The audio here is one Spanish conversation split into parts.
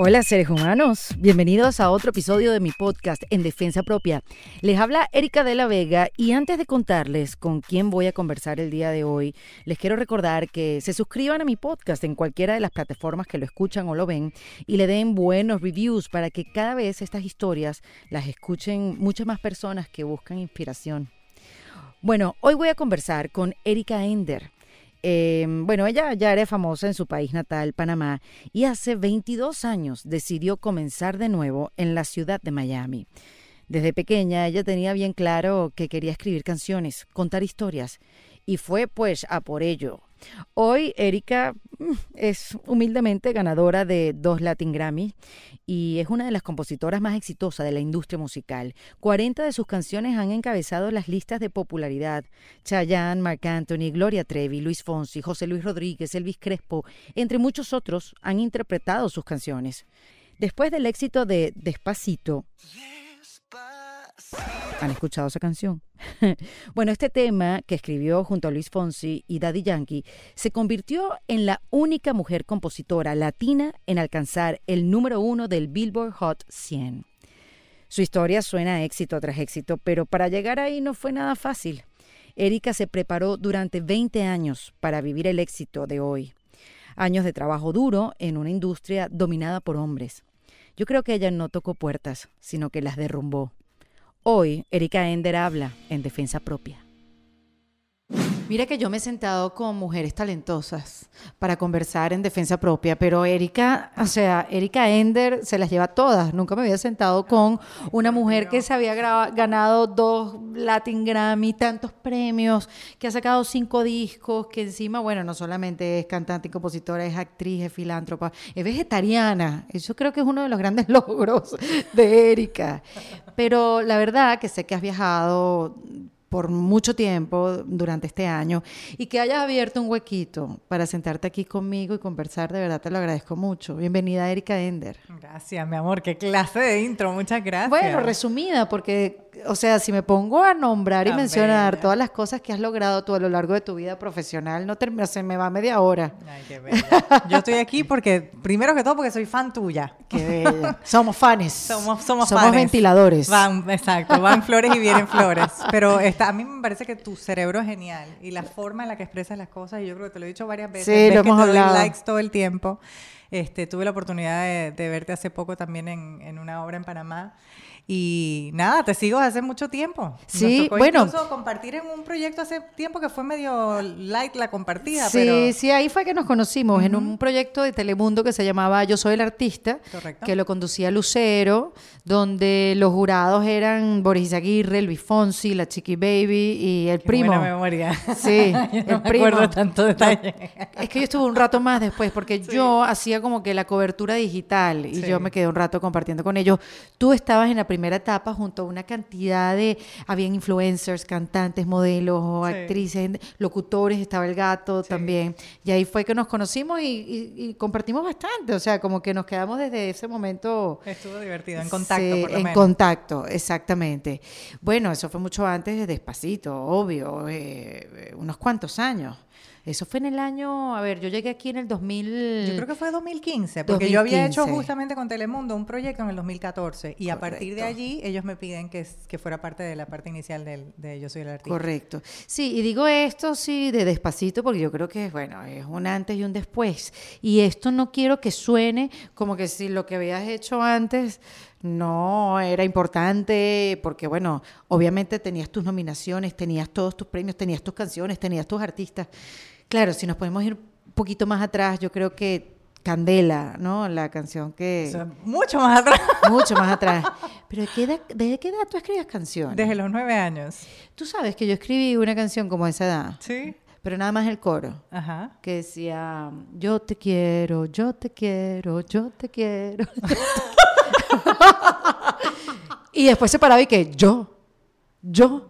Hola seres humanos, bienvenidos a otro episodio de mi podcast En Defensa Propia. Les habla Erika de la Vega y antes de contarles con quién voy a conversar el día de hoy, les quiero recordar que se suscriban a mi podcast en cualquiera de las plataformas que lo escuchan o lo ven y le den buenos reviews para que cada vez estas historias las escuchen muchas más personas que buscan inspiración. Bueno, hoy voy a conversar con Erika Ender. Em, bueno, ella ya era famosa en su país natal, Panamá, y hace 22 años decidió comenzar de nuevo en la ciudad de Miami. Desde pequeña ella tenía bien claro que quería escribir canciones, contar historias, y fue pues a por ello. Hoy Erika mm, es humildemente ganadora de dos Latin Grammy y es una de las compositoras más exitosas de la industria musical. 40 de sus canciones han encabezado las listas de popularidad. Chayanne, Marc Anthony, Gloria Trevi, Luis Fonsi, José Luis Rodríguez, Elvis Crespo, entre muchos otros, han interpretado sus canciones. Después del éxito de Despacito, ¿Han escuchado esa canción? bueno, este tema que escribió junto a Luis Fonsi y Daddy Yankee se convirtió en la única mujer compositora latina en alcanzar el número uno del Billboard Hot 100. Su historia suena éxito tras éxito, pero para llegar ahí no fue nada fácil. Erika se preparó durante 20 años para vivir el éxito de hoy. Años de trabajo duro en una industria dominada por hombres. Yo creo que ella no tocó puertas, sino que las derrumbó. Hoy, Erika Ender habla en defensa propia. Mira que yo me he sentado con mujeres talentosas para conversar en defensa propia, pero Erika, o sea, Erika Ender se las lleva todas. Nunca me había sentado con una mujer que se había ganado dos Latin Grammy, tantos premios, que ha sacado cinco discos, que encima, bueno, no solamente es cantante y compositora, es actriz, es filántropa, es vegetariana. Eso creo que es uno de los grandes logros de Erika. Pero la verdad que sé que has viajado por mucho tiempo durante este año y que hayas abierto un huequito para sentarte aquí conmigo y conversar, de verdad te lo agradezco mucho. Bienvenida Erika Ender. Gracias, mi amor, qué clase de intro, muchas gracias. Bueno, resumida, porque o sea, si me pongo a nombrar y mencionar todas las cosas que has logrado tú a lo largo de tu vida profesional, no termina, se me va media hora. Ay, qué bella. Yo estoy aquí porque, primero que todo, porque soy fan tuya. Qué bella. Somos fans. Somos, somos, somos ventiladores. Van, exacto, van flores y vienen flores. Pero a mí me parece que tu cerebro es genial y la forma en la que expresas las cosas, y yo creo que te lo he dicho varias veces. Sí, lo hemos que te likes todo el tiempo. Este, tuve la oportunidad de, verte hace poco también en, en una obra en Panamá y nada, te sigo hace mucho tiempo. Sí, bueno. Incluso compartir en un proyecto hace tiempo que fue medio light la compartida. Sí, sí, ahí fue que nos conocimos, en un proyecto de Telemundo que se llamaba Yo Soy el Artista, que lo conducía Lucero, donde los jurados eran Boris Aguirre, Luis Fonsi, la Chiqui Baby y el primo. Buena memoria. Sí, el primo. Me acuerdo tanto detalle. Es que yo estuve un rato más después, porque yo hacía como que la cobertura digital y yo me quedé un rato compartiendo con ellos. Tú estabas en la primera primera etapa junto a una cantidad de, habían influencers, cantantes, modelos, actrices, locutores, estaba el gato también. Y ahí fue que nos conocimos y, compartimos bastante, o sea, como que nos quedamos desde ese momento. Estuvo divertido, en contacto. en contacto, exactamente. Bueno, eso fue mucho antes de Despacito, obvio, eh, unos cuantos años. Eso fue en el año, a ver, yo llegué aquí en el 2000. Yo creo que fue 2015, porque yo había hecho justamente con Telemundo un proyecto en el 2014 y a partir de allí ellos me piden que, que fuera parte de la parte inicial del, de Yo Soy el Artista. Correcto. Sí, y digo esto sí de despacito porque yo creo que, bueno, es un antes y un después. Y esto no quiero que suene como que si lo que habías hecho antes no era importante porque, bueno, obviamente tenías tus nominaciones, tenías todos tus premios, tenías tus canciones, tenías tus artistas. Claro, si nos podemos ir un poquito más atrás, yo creo que Candela, ¿no? La canción que... mucho más atrás. Mucho más atrás. Pero ¿de qué, edad, ¿desde qué edad tú escribías canciones? Desde los nueve años. Tú sabes que yo escribí una canción como esa edad. Sí. Pero nada más el coro. Ajá. Que decía, yo te quiero, yo te quiero, yo te quiero. y después se paraba y que yo, yo,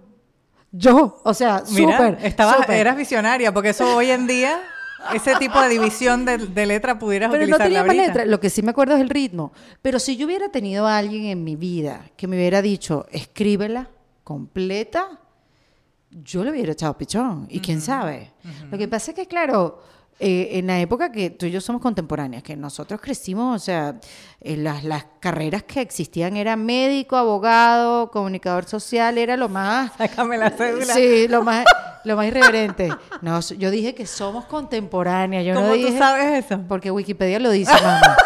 yo, o sea, súper. Eras visionaria, porque eso hoy en día, ese tipo de división de, letra pudieras Pero no tenía más letra, lo que sí me acuerdo es el ritmo. Pero si yo hubiera tenido a alguien en mi vida que me hubiera dicho, escríbela completa, yo le hubiera echado pichón. Y quién sabe. Lo que pasa es que, claro, eh, en la época que tú y yo somos contemporáneas, que nosotros crecimos, o sea, las, las carreras que existían eran médico, abogado, comunicador social, era lo más... Sácame la cédula. Sí, lo más, lo más irreverente. No, yo dije que somos contemporáneas. Yo ¿Cómo no tú sabes eso? Porque Wikipedia lo dice, mamá.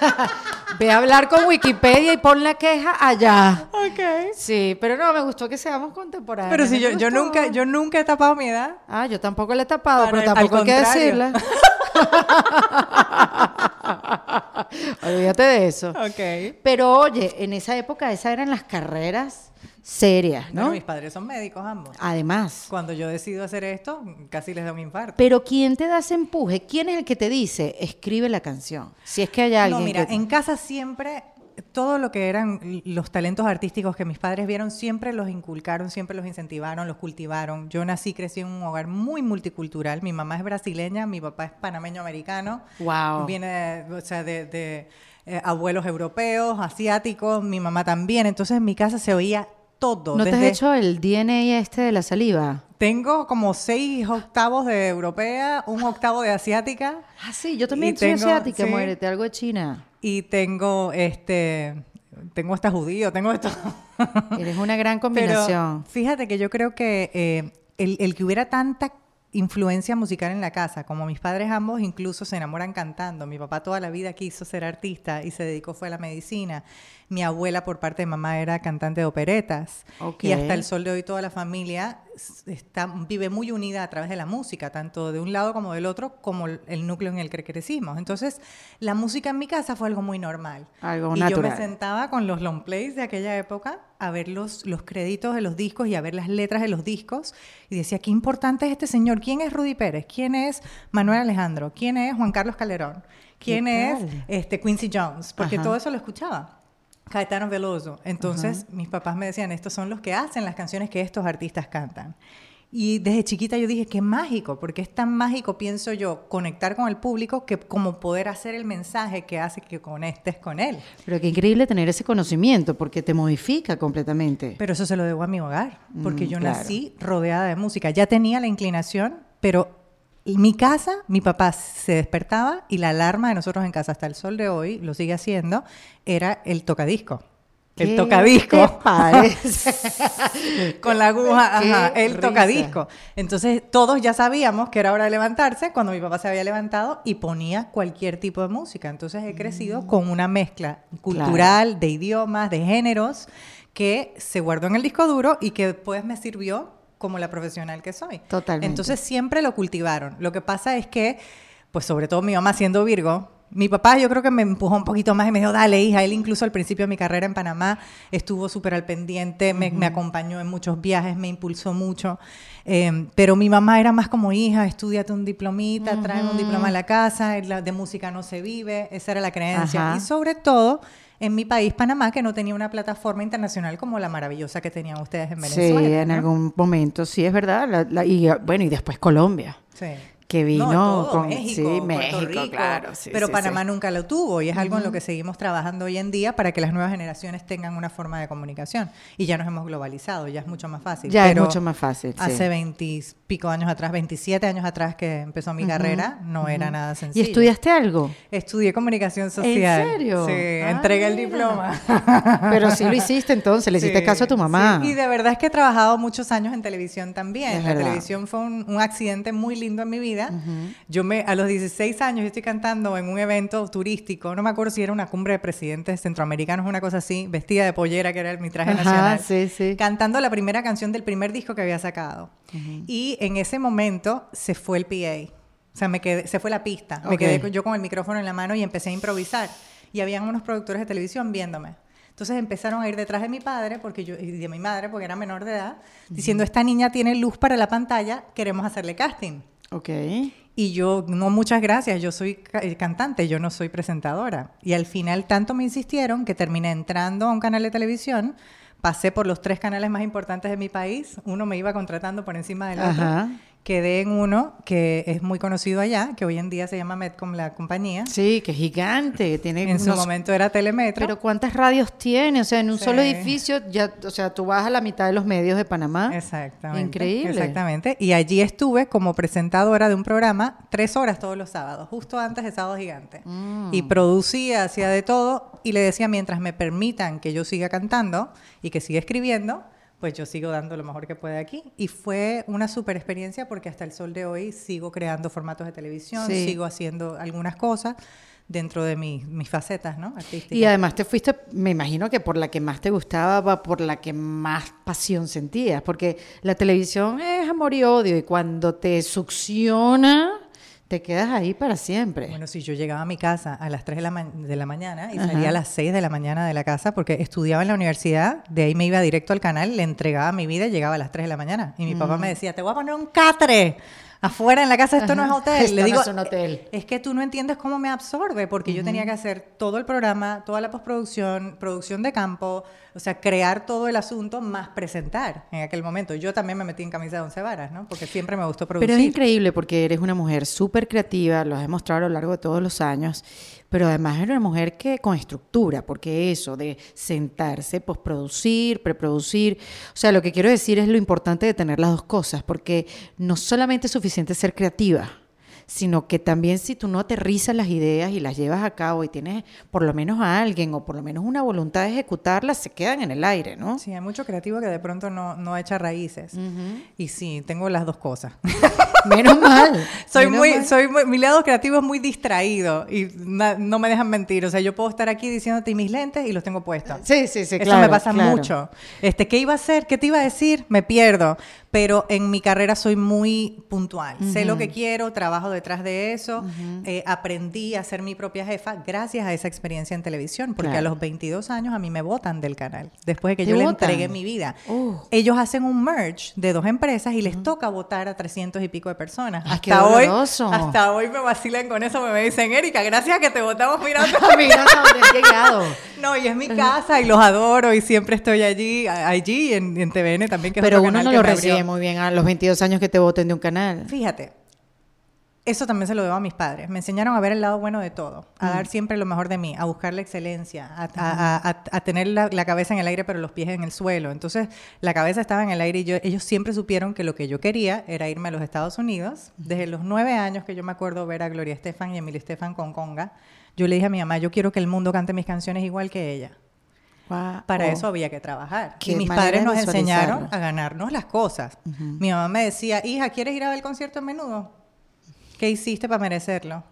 Ve a hablar con Wikipedia y pon la queja allá. Ok. Sí, pero no, me gustó que seamos contemporáneos. Pero si yo, yo nunca, yo nunca he tapado mi edad. Ah, yo tampoco la he tapado, pero tampoco hay que decirla. Olvídate de eso. Ok. Pero oye, en esa época esas eran las carreras serias, ¿no? mis padres son médicos ambos. Además. Cuando yo decido hacer esto, casi les da un infarto. Pero ¿quién te da ese empuje? ¿Quién es el que te dice, escribe la canción? Si es que hay alguien No, mira, que... en casa siempre todo lo que eran los talentos artísticos que mis padres vieron, siempre los inculcaron, siempre los incentivaron, los cultivaron. Yo nací, crecí en un hogar muy multicultural. Mi mamá es brasileña, mi papá es panameño americano. Wow. Viene, o sea, de, eh, abuelos europeos, asiáticos, mi mamá también. Entonces en mi casa se oía todo. ¿No te has hecho el DNA este de la saliva? Tengo como seis octavos de europea, un octavo de asiática. Ah, sí, yo también soy asiática, muérete, algo de China y tengo este tengo hasta judío, tengo esto. Eres una gran combinación. fíjate que yo creo que eh, el, el, que hubiera tanta influencia musical en la casa, como mis padres ambos incluso se enamoran cantando. Mi papá toda la vida quiso ser artista y se dedicó fue a la medicina. Mi abuela por parte de mamá era cantante de operetas. Y hasta el sol de hoy toda la familia está, vive muy unida a través de la música, tanto de un lado como del otro, como el núcleo en el que crecimos. Entonces, la música en mi casa fue algo muy normal. Algo y yo me sentaba con los long plays de aquella época a ver los, los créditos de los discos y a ver las letras de los discos y decía, qué importante es este señor. ¿Quién es Rudy Pérez? ¿Quién es Manuel Alejandro? ¿Quién es Juan Carlos Calderón? ¿Quién es este, Quincy Jones? Porque todo eso lo escuchaba. Caetano Veloso. Entonces, mis papás me decían, estos son los que hacen las canciones que estos artistas cantan. Y desde chiquita yo dije, qué mágico, porque es tan mágico, pienso yo, conectar con el público que como poder hacer el mensaje que hace que conectes con él. Pero qué increíble tener ese conocimiento, porque te modifica completamente. Pero eso se lo debo a mi hogar, porque mm, yo nací rodeada de música. Ya tenía la inclinación, pero mi casa, mi papá se despertaba y la alarma de nosotros en casa hasta el sol de hoy, lo sigue haciendo, era el tocadisco. El tocadisco. Con la aguja, ajá, el tocadisco. Entonces todos ya sabíamos que era hora de levantarse cuando mi papá se había levantado y ponía cualquier tipo de música. Entonces he crecido mm. con una mezcla cultural, de idiomas, de géneros, que se guardó en el disco duro y que después me sirvió como la profesional que soy. Totalmente. Entonces siempre lo cultivaron. Lo que pasa es que, pues sobre todo mi mamá siendo Virgo, mi papá yo creo que me empujó un poquito más y me dijo, dale hija, él incluso al principio de mi carrera en Panamá estuvo súper al pendiente, me, acompañó en muchos viajes, me impulsó mucho, em, pero mi mamá era más como hija, estudiate un diplomita, trae un diploma a la casa, de música no se vive, esa era la creencia. Y sobre todo en mi país, Panamá, que no tenía una plataforma internacional como la maravillosa que tenían ustedes en Venezuela. Sí, en algún momento, sí, es verdad. y bueno, y después Colombia. Sí que vino con México, sí, México, Rico, claro, pero Panamá nunca lo tuvo y es algo en lo que seguimos trabajando hoy en día para que las nuevas generaciones tengan una forma de comunicación y ya nos hemos globalizado, ya es mucho más fácil. Ya es mucho más fácil. Hace 20 pico años atrás, 27 años atrás que empezó mi carrera, no era nada sencillo. ¿Y estudiaste algo? Estudié comunicación social. ¿En serio? Sí, entregué el diploma. Pero sí lo hiciste entonces, le hiciste caso a tu mamá. y de verdad es que he trabajado muchos años en televisión también. la televisión fue un, accidente muy lindo en mi vida. Yo me, a los 16 años yo estoy cantando en un evento turístico, no me acuerdo si era una cumbre de presidentes centroamericanos, una cosa así, vestida de pollera, que era mi traje nacional, sí, sí. cantando la primera canción del primer disco que había sacado. Y en ese momento se fue el PA. O sea, me quedé, se fue la pista. Me quedé yo con el micrófono en la mano y empecé a improvisar. Y habían unos productores de televisión viéndome. Entonces empezaron a ir detrás de mi padre porque yo, y de mi madre, porque era menor de edad, diciendo, esta niña tiene luz para la pantalla, queremos hacerle casting. Ok. Y yo, no, muchas gracias, yo soy eh, cantante, yo no soy presentadora. Y al final tanto me insistieron que terminé entrando a un canal de televisión, pasé por los tres canales más importantes de mi país, uno me iba contratando por encima del otro, quedé en uno que es muy conocido allá, que hoy en día se llama Medcom, la compañía. Sí, que es gigante, tiene En su momento era Telemetro. Pero ¿cuántas radios tiene? O sea, en un solo edificio, ya, o sea, tú vas a la mitad de los medios de Panamá. Exactamente. Increíble. Exactamente. Y allí estuve como presentadora de un programa tres horas todos los sábados, justo antes de Sábado Gigante. Mm. Y producía, hacía de todo y le decía, mientras me permitan que yo siga cantando y que siga escribiendo, pues yo sigo dando lo mejor que pueda aquí. Y fue una super experiencia porque hasta el sol de hoy sigo creando formatos de televisión, Sí. sigo haciendo algunas cosas dentro de mis, mis facetas, ¿no? Artísticas. Y además te fuiste, me imagino que por la que más te gustaba, por la que más pasión sentías, porque la televisión es amor y odio, y cuando te succiona, te quedas ahí para siempre. Bueno, si yo llegaba a mi casa a las 3 de la, ma- de la mañana y Ajá. salía a las 6 de la mañana de la casa porque estudiaba en la universidad, de ahí me iba directo al canal, le entregaba mi vida y llegaba a las 3 de la mañana. Y mi papá me decía, te voy a poner un catre afuera en la casa, esto no es hotel. Esto le no digo, es un hotel. es que tú no entiendes cómo me absorbe, porque yo tenía que hacer todo el programa, toda la postproducción, producción de campo, o sea, crear todo el asunto más presentar en aquel momento. Yo también me metí en camisa de once varas, ¿no? Porque siempre me gustó producir. Pero es increíble porque eres una mujer súper creativa, lo has demostrado a lo largo de todos los años, pero además eres una mujer que con estructura, porque eso de sentarse, postproducir, preproducir, o sea, lo que quiero decir es lo importante de tener las dos cosas, porque no solamente es suficiente ser creativa, sino que también si tú no aterrizas las ideas y las llevas a cabo y tienes por lo menos a alguien o por lo menos una voluntad de ejecutarlas, se quedan en el aire, ¿no? Sí, hay mucho creativo que de pronto no, no echa raíces. Y sí, tengo las dos cosas. Menos mal. soy menos muy, mal. soy muy- mi lado creativo es muy distraído y na- no me dejan mentir. O sea, yo puedo estar aquí diciéndote mis lentes y los tengo puestos. Sí, sí, sí, Eso claro, me pasa claro. mucho. Este, ¿qué iba a hacer? ¿Qué te iba a decir? Me pierdo. Pero en mi carrera soy muy puntual. Sé lo que quiero, trabajo detrás de eso. Eh, aprendí a ser mi propia jefa gracias a esa experiencia en televisión. Porque Claro. a los 22 años a mí me votan del canal. Después de que ¿Te yo le entregué mi vida. Uh. Ellos hacen un merge de dos empresas y les toca votar a 300 y pico de personas. Hasta hoy, hasta hoy me vacilan con eso. Me dicen, Erika, gracias a que te votamos mirando. Mira hasta dónde has llegado. No, y es mi casa y los adoro y siempre estoy allí, allí en, en TVN también. Que es Pero otro uno no lo recibe muy bien a los 22 años que te voten de un canal. Fíjate, eso también se lo debo a mis padres. Me enseñaron a ver el lado bueno de todo, a dar siempre lo mejor de mí, a buscar la excelencia, a, a- a- a- a tener la, la cabeza en el aire pero los pies en el suelo. Entonces, la cabeza estaba en el aire y yo, ellos siempre supieron que lo que yo quería era irme a los Estados Unidos. Desde los nueve años que yo me acuerdo ver a Gloria Estefan y Emily Estefan con Conga, yo le dije a mi mamá, yo quiero que el mundo cante mis canciones igual que ella. Para Oh. eso había que trabajar. Qué Y mis padres nos enseñaron a ganarnos las cosas. Mi mamá me decía, hija, ¿quieres ir a ver el concierto a menudo? ¿Qué hiciste para merecerlo?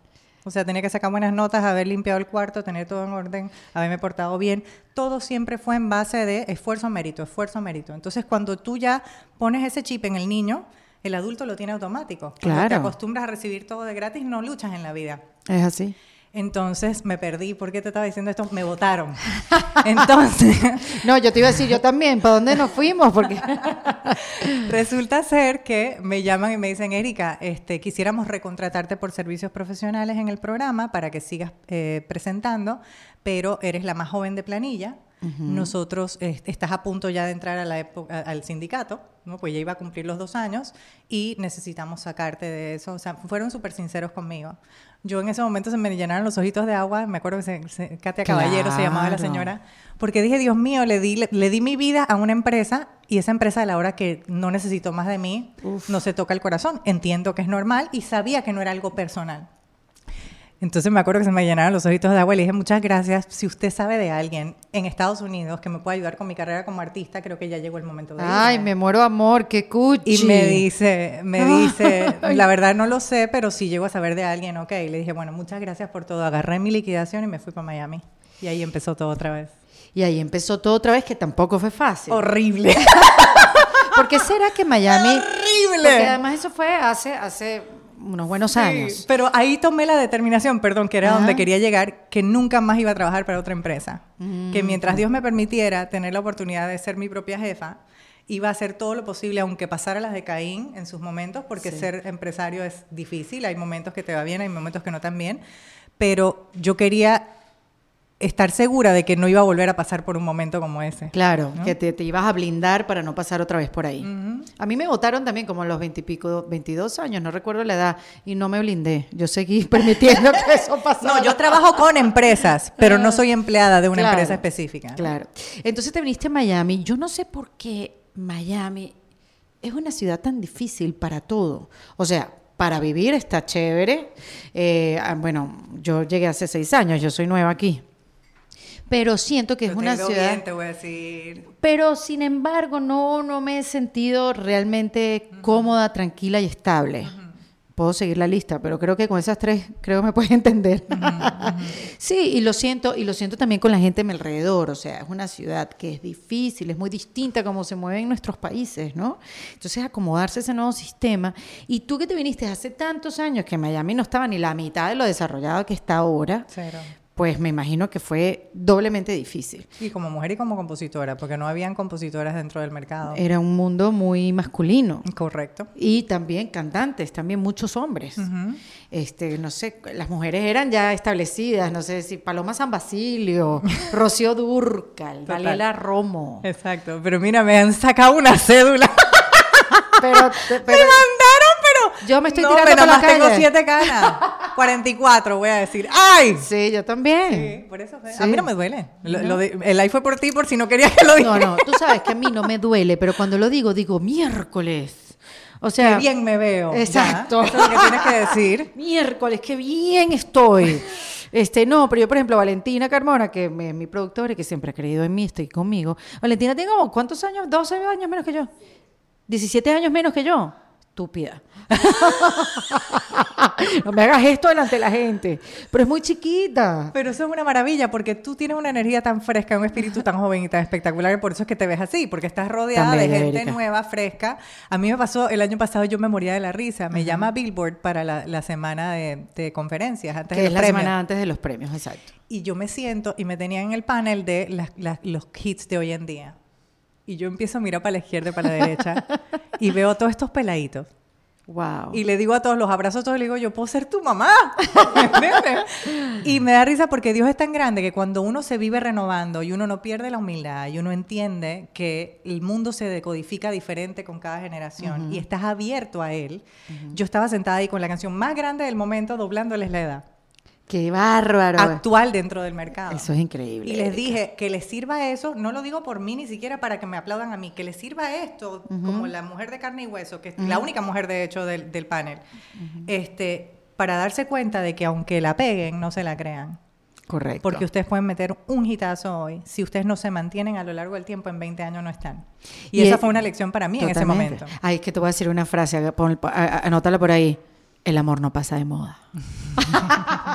O sea, tenía que sacar buenas notas, haber limpiado el cuarto, tener todo en orden, haberme portado bien. Todo siempre fue en base de esfuerzo, mérito, esfuerzo, mérito. Entonces, cuando tú ya pones ese chip en el niño, el adulto lo tiene automático. Cuando te Claro. acostumbras a recibir todo de gratis, no luchas en la vida. Es así. Entonces me perdí. ¿Por qué te estaba diciendo esto? Me votaron. Entonces, No, yo te iba a decir yo también. ¿Para dónde nos fuimos? Porque Resulta ser que me llaman y me dicen, Erika, este, quisiéramos recontratarte por servicios profesionales en el programa para que sigas eh, presentando, pero eres la más joven de planilla. Nosotros eh, estás a punto ya de entrar a la época, al sindicato, ¿no? pues ya iba a cumplir los dos años y necesitamos sacarte de eso. O sea, fueron súper sinceros conmigo. Yo en ese momento se me llenaron los ojitos de agua, me acuerdo que se, se- Katia Caballero se llamaba la Claro. señora, porque dije, Dios mío, le di, le, le di mi vida a una empresa y esa empresa a la hora que no necesitó más de mí, no se toca el corazón. Entiendo que es normal y sabía que no era algo personal. Entonces me acuerdo que se me llenaron los ojitos de agua y le dije, muchas gracias. Si usted sabe de alguien en Estados Unidos que me pueda ayudar con mi carrera como artista, creo que ya llegó el momento de Ay, irme". me muero amor, qué cuchi. Y me dice, me dice, la verdad no lo sé, pero si llego a saber de alguien, ok. Le dije, bueno, muchas gracias por todo. Agarré mi liquidación y me fui para Miami. Y ahí empezó todo otra vez. Y ahí empezó todo otra vez, que tampoco fue fácil. Horrible. ¿Por qué será que Miami... Horrible. Porque además eso fue hace, hace unos buenos Sí, años. pero ahí tomé la determinación, perdón, que era Ajá. donde quería llegar, que nunca más iba a trabajar para otra empresa. Mm. Que mientras Dios me permitiera tener la oportunidad de ser mi propia jefa, iba a hacer todo lo posible, aunque pasara las de Caín en sus momentos, porque Sí. ser empresario es difícil, hay momentos que te va bien, hay momentos que no tan bien, pero yo quería estar segura de que no iba a volver a pasar por un momento como ese. Claro, que te, te, ibas a blindar para no pasar otra vez por ahí. A mí me votaron también como a los veintipico, 22 años, no recuerdo la edad, y no me blindé. Yo seguí permitiendo que eso pasara. No, yo trabajo con empresas, pero no soy empleada de una empresa específica. Claro. Entonces te viniste a Miami. Yo no sé por qué Miami es una ciudad tan difícil para todo. O sea, para vivir está chévere. Eh, ah, bueno, yo llegué hace seis años, yo soy nueva aquí. Pero siento que es una ciudad. Bien, te voy a decir. Pero sin embargo, no, no me he sentido realmente cómoda, tranquila y estable. Puedo seguir la lista, pero creo que con esas tres, creo que me puedes entender. sí, y lo siento, y lo siento también con la gente a mi alrededor. O sea, es una ciudad que es difícil, es muy distinta a cómo se mueve en nuestros países, ¿no? Entonces, acomodarse a ese nuevo sistema. Y tú que te viniste hace tantos años, que Miami no estaba ni la mitad de lo desarrollado que está ahora. Cero pues me imagino que fue doblemente difícil. Y como mujer y como compositora, porque no habían compositoras dentro del mercado. Era un mundo muy masculino. Correcto. Y también cantantes, también muchos hombres. Este, no sé, las mujeres eran ya establecidas, no sé si Paloma San Basilio, Rocío Durcal, Valela Romo. Exacto, pero mira, me han sacado una cédula. pero, mandaron, pero yo me estoy no, tirando pero por la más tengo siete canas. 44, voy a decir. ¡Ay! Sí, yo también. Sí, por eso fue. A mí no me duele. Lo, lo de, el ay fue por ti, por si no querías que lo dijera. No, no, tú sabes que a mí no me duele, pero cuando lo digo, digo miércoles. O sea, Qué bien me veo. Exacto. Eso es lo que tienes que decir. miércoles, qué bien estoy. Este, no, pero yo, por ejemplo, Valentina Carmona, que es mi productora y que siempre ha creído en mí, estoy conmigo. Valentina tiene como, ¿cuántos años? 12 años menos que yo. 17 años menos que yo. Estúpida. no me hagas esto delante de la gente. Pero es muy chiquita. Pero eso es una maravilla porque tú tienes una energía tan fresca, un espíritu tan joven y tan espectacular, y por eso es que te ves así, porque estás rodeada de gente Erika. nueva, fresca. A mí me pasó el año pasado, yo me moría de la risa. Me llama Billboard para la, la semana de, de conferencias antes Que de es los la premios. semana antes de los premios, exacto. Y yo me siento y me tenían en el panel de las- las- los hits de hoy en día. Y yo empiezo a mirar para la izquierda y para la derecha y veo todos estos peladitos. Wow. Y le digo a todos, los abrazo a todos y le digo, yo puedo ser tu mamá. ¿Entiendes? y me da risa porque Dios es tan grande que cuando uno se vive renovando y uno no pierde la humildad y uno entiende que el mundo se decodifica diferente con cada generación y estás abierto a él. Yo estaba sentada ahí con la canción más grande del momento doblándoles la edad. Qué bárbaro. Actual dentro del mercado. Eso es increíble. Y les Erika. dije que les sirva eso, no lo digo por mí ni siquiera para que me aplaudan a mí, que les sirva esto, como la mujer de carne y hueso, que es la única mujer de hecho del, del panel, este, para darse cuenta de que aunque la peguen, no se la crean. Correcto. Porque ustedes pueden meter un hitazo hoy. Si ustedes no se mantienen a lo largo del tiempo, en 20 años no están. Y, Y esa es- fue una lección para mí en ese momento. Ay, es que te voy a decir una frase, anótala por ahí. El amor no pasa de moda.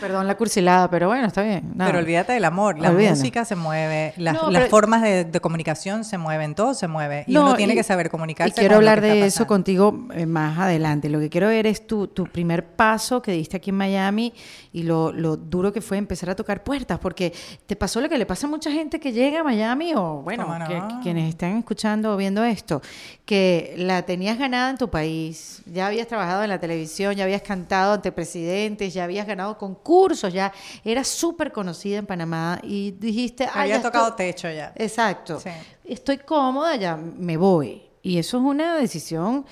Perdón la cursilada, pero bueno, está bien. nada. Pero olvídate del amor, la música se mueve, las, No, las pero- formas de, de comunicación se mueven, todo se mueve. Y No, uno tiene y- que saber comunicarse. Y quiero con lo hablar que está de eso pasando. contigo eh, más adelante. Lo que quiero ver es tu, tu primer paso que diste aquí en Miami y lo, lo duro que fue empezar a tocar puertas, porque te pasó lo que le pasa a mucha gente que llega a Miami o, bueno, ¿Cómo no? que- que quienes están escuchando o viendo esto, que la tenías ganada en tu país, ya habías trabajado en la televisión, ya habías cantado ante presidentes, ya habías ganado concursos, ya eras súper conocida en Panamá y dijiste, "Ay, Había ya tocado estoy- techo ya. Exacto. Sí. Estoy cómoda, ya me voy. Y eso es una decisión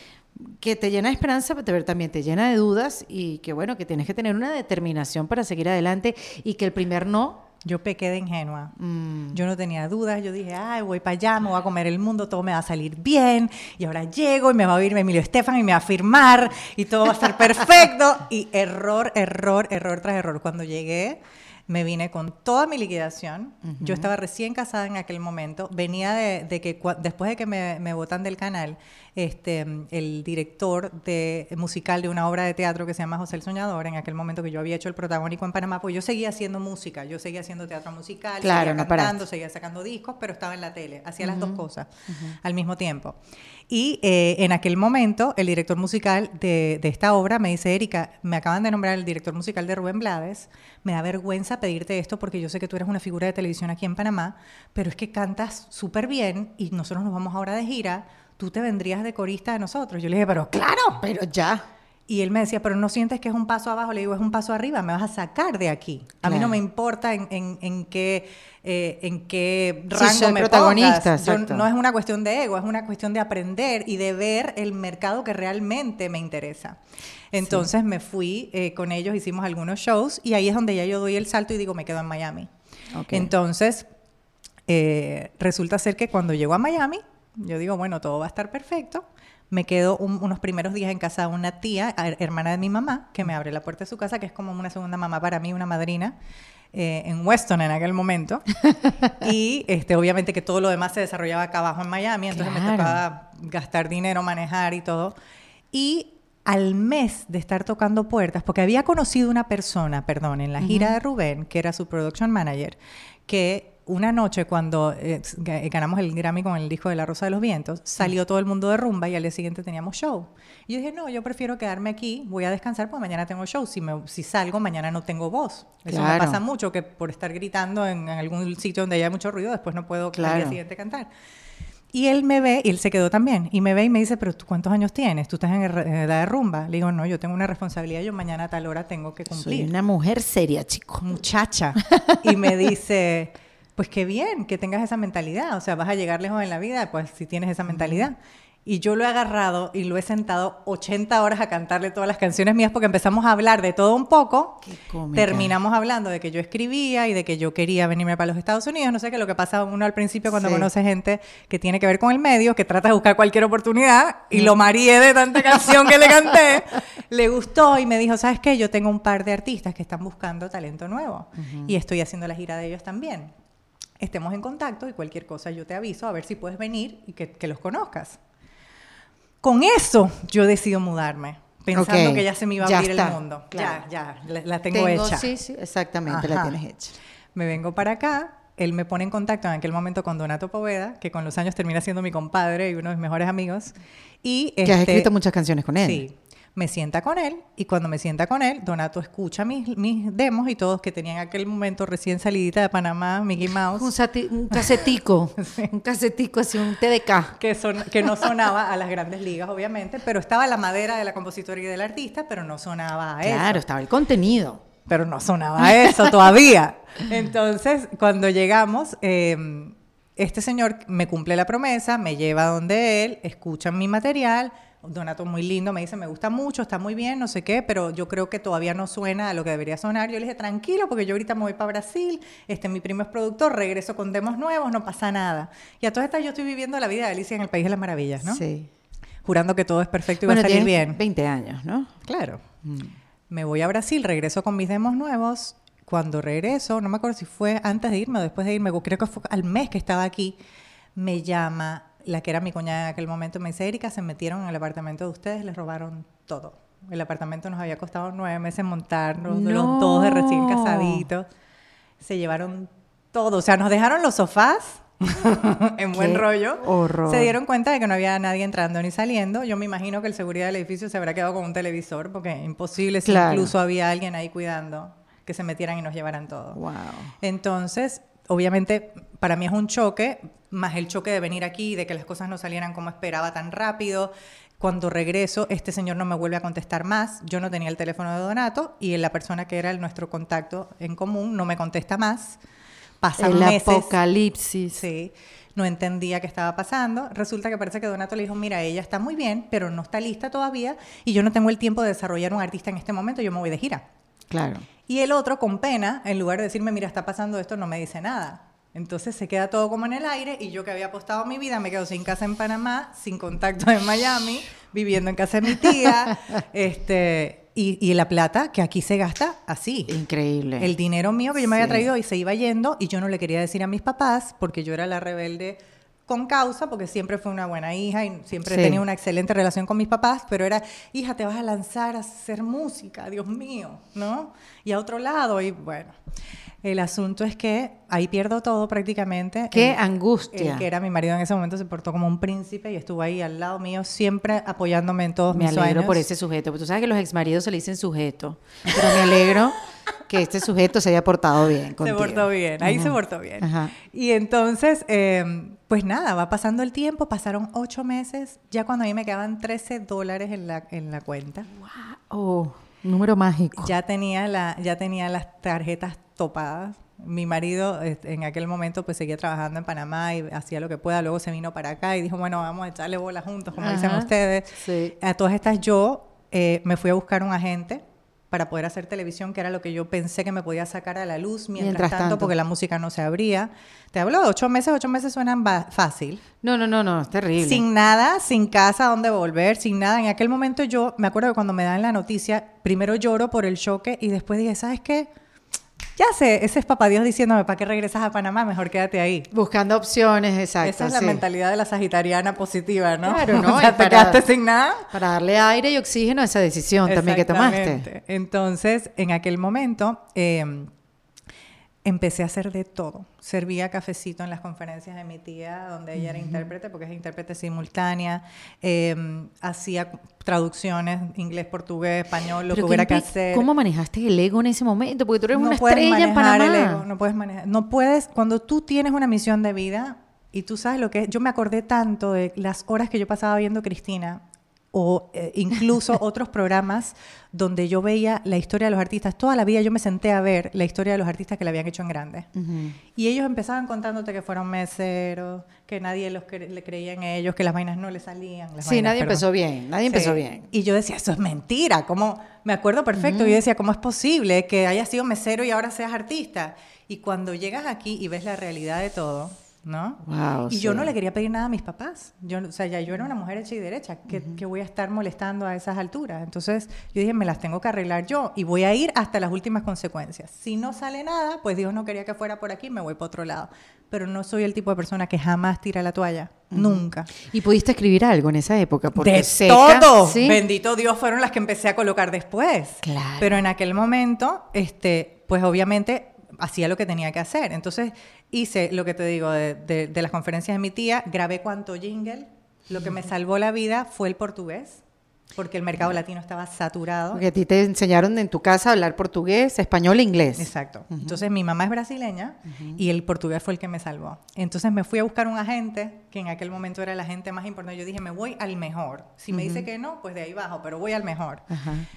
que te llena de esperanza, pero también te llena de dudas y que bueno, que tienes que tener una determinación para seguir adelante y que el primer no... Yo pequé de ingenua. mm, Yo no tenía dudas. Yo dije, ay, voy para allá, me voy a comer el mundo, todo me va a salir bien. Y ahora llego y me va a oír Emilio Estefan y me va a firmar y todo va a estar perfecto. y error, error, error tras error. Cuando llegué, me vine con toda mi liquidación. Yo estaba recién casada en aquel momento. Venía de, de que después de que me, me botan del canal, este, el director de, musical de una obra de teatro que se llama José el Soñador, en aquel momento que yo había hecho el protagónico en Panamá, pues yo seguía haciendo música, yo seguía haciendo teatro musical, Claro, seguía no cantando, paraste. seguía sacando discos, pero estaba en la tele, hacía las dos cosas al mismo tiempo. Y eh, en aquel momento, el director musical de, de esta obra me dice, Erika, me acaban de nombrar el director musical de Rubén Blades, me da vergüenza pedirte esto porque yo sé que tú eres una figura de televisión aquí en Panamá, pero es que cantas súper bien y nosotros nos vamos ahora de gira, tú te vendrías de corista de nosotros. Yo le dije, pero claro, pero ya. Y él me decía, pero no sientes que es un paso abajo. Le digo, es un paso arriba, me vas a sacar de aquí. A mí no Claro. me importa en, en- en qué, eh, en qué Sí, rango soy me protagonista, pongas. Yo- no es una cuestión de ego, es una cuestión de aprender y de ver el mercado que realmente me interesa. Entonces me fui eh, con ellos, hicimos algunos shows y ahí es donde ya yo doy el salto y digo, me quedo en Miami. Ok. Entonces, eh, resulta ser que cuando llego a Miami, yo digo, bueno, todo va a estar perfecto. Me quedo un- unos primeros días en casa de una tía, her- hermana de mi mamá, que me abre la puerta de su casa, que es como una segunda mamá para mí, una madrina, eh, en Weston en aquel momento. y este, obviamente que todo lo demás se desarrollaba acá abajo en Miami, entonces me tocaba gastar dinero, manejar y todo. Y al mes de estar tocando puertas, porque había conocido una persona, perdón, en la gira de Rubén, que era su production manager, que una noche cuando eh, ga- ganamos el Grammy con el disco de La Rosa de los Vientos, salió todo el mundo de rumba y al día siguiente teníamos show. Y yo dije, no, yo prefiero quedarme aquí, voy a descansar porque mañana tengo show. Si, me, si salgo, mañana no tengo voz. Eso me pasa mucho, que por estar gritando en, en algún sitio donde haya mucho ruido, después no puedo al Claro. día siguiente cantar. Y él me ve, y él se quedó también, y me ve y me dice, pero ¿tú cuántos años tienes? ¿Tú estás en edad de rumba? Le digo, no, yo tengo una responsabilidad, yo mañana a tal hora tengo que Soy cumplir. una mujer seria, chico. Muchacha. Y me dice, pues qué bien que tengas esa mentalidad, o sea, vas a llegar lejos en la vida, pues si tienes esa mentalidad. Y yo lo he agarrado y lo he sentado 80 horas a cantarle todas las canciones mías porque empezamos a hablar de todo un poco. Terminamos hablando de que yo escribía y de que yo quería venirme para los Estados Unidos. No sé qué lo que pasa uno al principio cuando Sí. conoce gente que tiene que ver con el medio, que trata de buscar cualquier oportunidad y lo marié de tanta canción que le canté. Le gustó y me dijo, ¿sabes qué? Yo tengo un par de artistas que están buscando talento nuevo y estoy haciendo la gira de ellos también. Estemos en contacto y cualquier cosa yo te aviso a ver si puedes venir y que, que los conozcas. Con eso yo decido mudarme, pensando que ya se me iba a ya abrir está, el mundo. claro. Ya, ya, la, la tengo, hecha. Sí, sí, exactamente, la tienes hecha. Me vengo para acá, él me pone en contacto en aquel momento con Donato Poveda, que con los años termina siendo mi compadre y uno de mis mejores amigos. Y Que has este, escrito muchas canciones con él. Sí. Me sienta con él y cuando me sienta con él, Donato escucha mis, mis demos y todos que tenían en aquel momento recién salidita de Panamá, Mickey Mouse. Un, sati- un casetico, un casetico así, un TDK. que, son, que no sonaba a las grandes ligas, obviamente, pero estaba la madera de la compositora y del artista, pero no sonaba a eso. Claro, estaba el contenido. pero no sonaba a eso todavía. Entonces, cuando llegamos, eh, este señor me cumple la promesa, me lleva donde él, escuchan mi material. Donato muy lindo, me dice, me gusta mucho, está muy bien, no sé qué, pero yo creo que todavía no suena a lo que debería sonar. Yo le dije, tranquilo, porque yo ahorita me voy para Brasil, este, mi primo es productor, regreso con demos nuevos, no pasa nada. Y a todas estas yo estoy viviendo la vida de Alicia en el País de las Maravillas, ¿no? Sí. Jurando que todo es perfecto y Bueno, va a salir bien. 20 años, ¿no? Claro. Me voy a Brasil, regreso con mis demos nuevos. Cuando regreso, no me acuerdo si fue antes de irme o después de irme, creo que fue al mes que estaba aquí, me llama la que era mi cuñada en aquel momento, me dice, Erika, se metieron en el apartamento de ustedes, les robaron todo. El apartamento nos había costado nueve meses montarnos, de los No. dos de recién casaditos. Se llevaron todo, o sea, nos dejaron los sofás en buen Qué rollo. horror. Se dieron cuenta de que no había nadie entrando ni saliendo. Yo me imagino que el seguridad del edificio se habrá quedado con un televisor, porque imposible si Claro. incluso había alguien ahí cuidando que se metieran y nos llevaran todo. Wow. Entonces, obviamente, para mí es un choque, más el choque de venir aquí, de que las cosas no salieran como esperaba tan rápido. Cuando regreso, este señor no me vuelve a contestar más. Yo no tenía el teléfono de Donato y la persona que era el- nuestro contacto en común no me contesta más. Pasan El meses. apocalipsis. Sí, no entendía qué estaba pasando. Resulta que parece que Donato le dijo, mira, ella está muy bien, pero no está lista todavía y yo no tengo el tiempo de desarrollar un artista en este momento, yo me voy de gira. Claro. Y el otro, con pena, en lugar de decirme, mira, está pasando esto, no me dice nada. Entonces se queda todo como en el aire y yo que había apostado mi vida me quedo sin casa en Panamá, sin contacto en Miami, viviendo en casa de mi tía, este, y, y la plata que aquí se gasta así. Increíble. El dinero mío que yo me había traído y se iba yendo y yo no le quería decir a mis papás porque yo era la rebelde con causa, porque siempre fui una buena hija y siempre Sí. he tenido una excelente relación con mis papás, pero era, hija, te vas a lanzar a hacer música, Dios mío, ¿no? Y a otro lado, y bueno, el asunto es que ahí pierdo todo prácticamente. Qué El- angustia. El que era mi marido en ese momento se portó como un príncipe y estuvo ahí al lado mío, siempre apoyándome en todos Me mis alegro sueños. por ese sujeto. Porque tú sabes que los exmaridos se le dicen sujeto. Pero me alegro que este sujeto se haya portado bien. Se portó bien, ahí se portó bien. Y entonces, em, pues nada, va pasando el tiempo, pasaron ocho meses, ya cuando a mí me quedaban 13 dólares en la, en la cuenta. ¡Wow! Número mágico. Ya tenía, la, ya tenía las tarjetas topadas. Mi marido este, en aquel momento pues seguía trabajando en Panamá y hacía lo que pueda. Luego se vino para acá y dijo, bueno, vamos a echarle bola juntos, como dicen ustedes. A todas estas yo eh, me fui a buscar un agente para poder hacer televisión, que era lo que yo pensé que me podía sacar a la luz mientras, tanto, porque la música no se abría. Te hablo de ocho meses, ocho meses suenan fácil. No, no, no, no, es terrible. Sin nada, sin casa donde volver, sin nada. En aquel momento yo, me acuerdo que cuando me dan la noticia, primero lloro por el choque y después dije, ¿sabes qué? Ya sé, ese es papá Dios diciéndome, ¿para qué regresas a Panamá? Mejor quédate ahí. Buscando opciones, exacto. Esa es la mentalidad de la sagitariana positiva, ¿no? Claro, ¿no? te quedaste sin nada. Para darle aire y oxígeno a esa decisión también que tomaste. Entonces, en aquel momento... Eh, empecé a hacer de todo. Servía cafecito en las conferencias de mi tía, donde ella era intérprete, porque es intérprete simultánea. Em, hacía traducciones, inglés, portugués, español, lo que hubiera que hacer. ¿Cómo manejaste el ego en ese momento? Porque tú eres una estrella en Panamá. El ego, no puedes manejar. No puedes, cuando tú tienes una misión de vida, y tú sabes lo que es, yo me acordé tanto de las horas que yo pasaba viendo Cristina o eh, incluso otros programas donde yo veía la historia de los artistas. Toda la vida yo me senté a ver la historia de los artistas que la habían hecho en grande. Y ellos empezaban contándote que fueron meseros, que nadie los le creía en ellos, que las vainas no le salían. sí, nadie empezó bien, nadie empezó bien. Y yo decía, eso es mentira. ¿Cómo? Me acuerdo perfecto. Yo decía, ¿cómo es posible que hayas sido mesero y ahora seas artista? Y cuando llegas aquí y ves la realidad de todo, ¿no? y yo no le quería pedir nada a mis papás. Yo, o sea, ya yo era una mujer hecha y derecha, que, voy a estar molestando a esas alturas. Entonces yo dije, me las tengo que arreglar yo y voy a ir hasta las últimas consecuencias. Si no sale nada, pues Dios no quería que fuera por aquí, me voy para otro lado. Pero no soy el tipo de persona que jamás tira la toalla, nunca. ¿Y pudiste escribir algo en esa época? Porque de todo. Bendito Dios, fueron las que empecé a colocar después. Claro. Pero en aquel momento, este, pues obviamente hacía lo que tenía que hacer. Entonces hice lo que te digo de, las conferencias de mi tía, grabé cuanto jingle. Lo que me salvó la vida fue el portugués, porque el mercado latino estaba saturado. Porque a ti te enseñaron en tu casa a hablar portugués, español e inglés. Exacto. Entonces mi mamá es brasileña y el portugués fue el que me salvó. Entonces me fui a buscar un agente, que en aquel momento era el agente más importante. Yo dije, me voy al mejor. Si me dice que no, pues de ahí bajo, pero voy al mejor.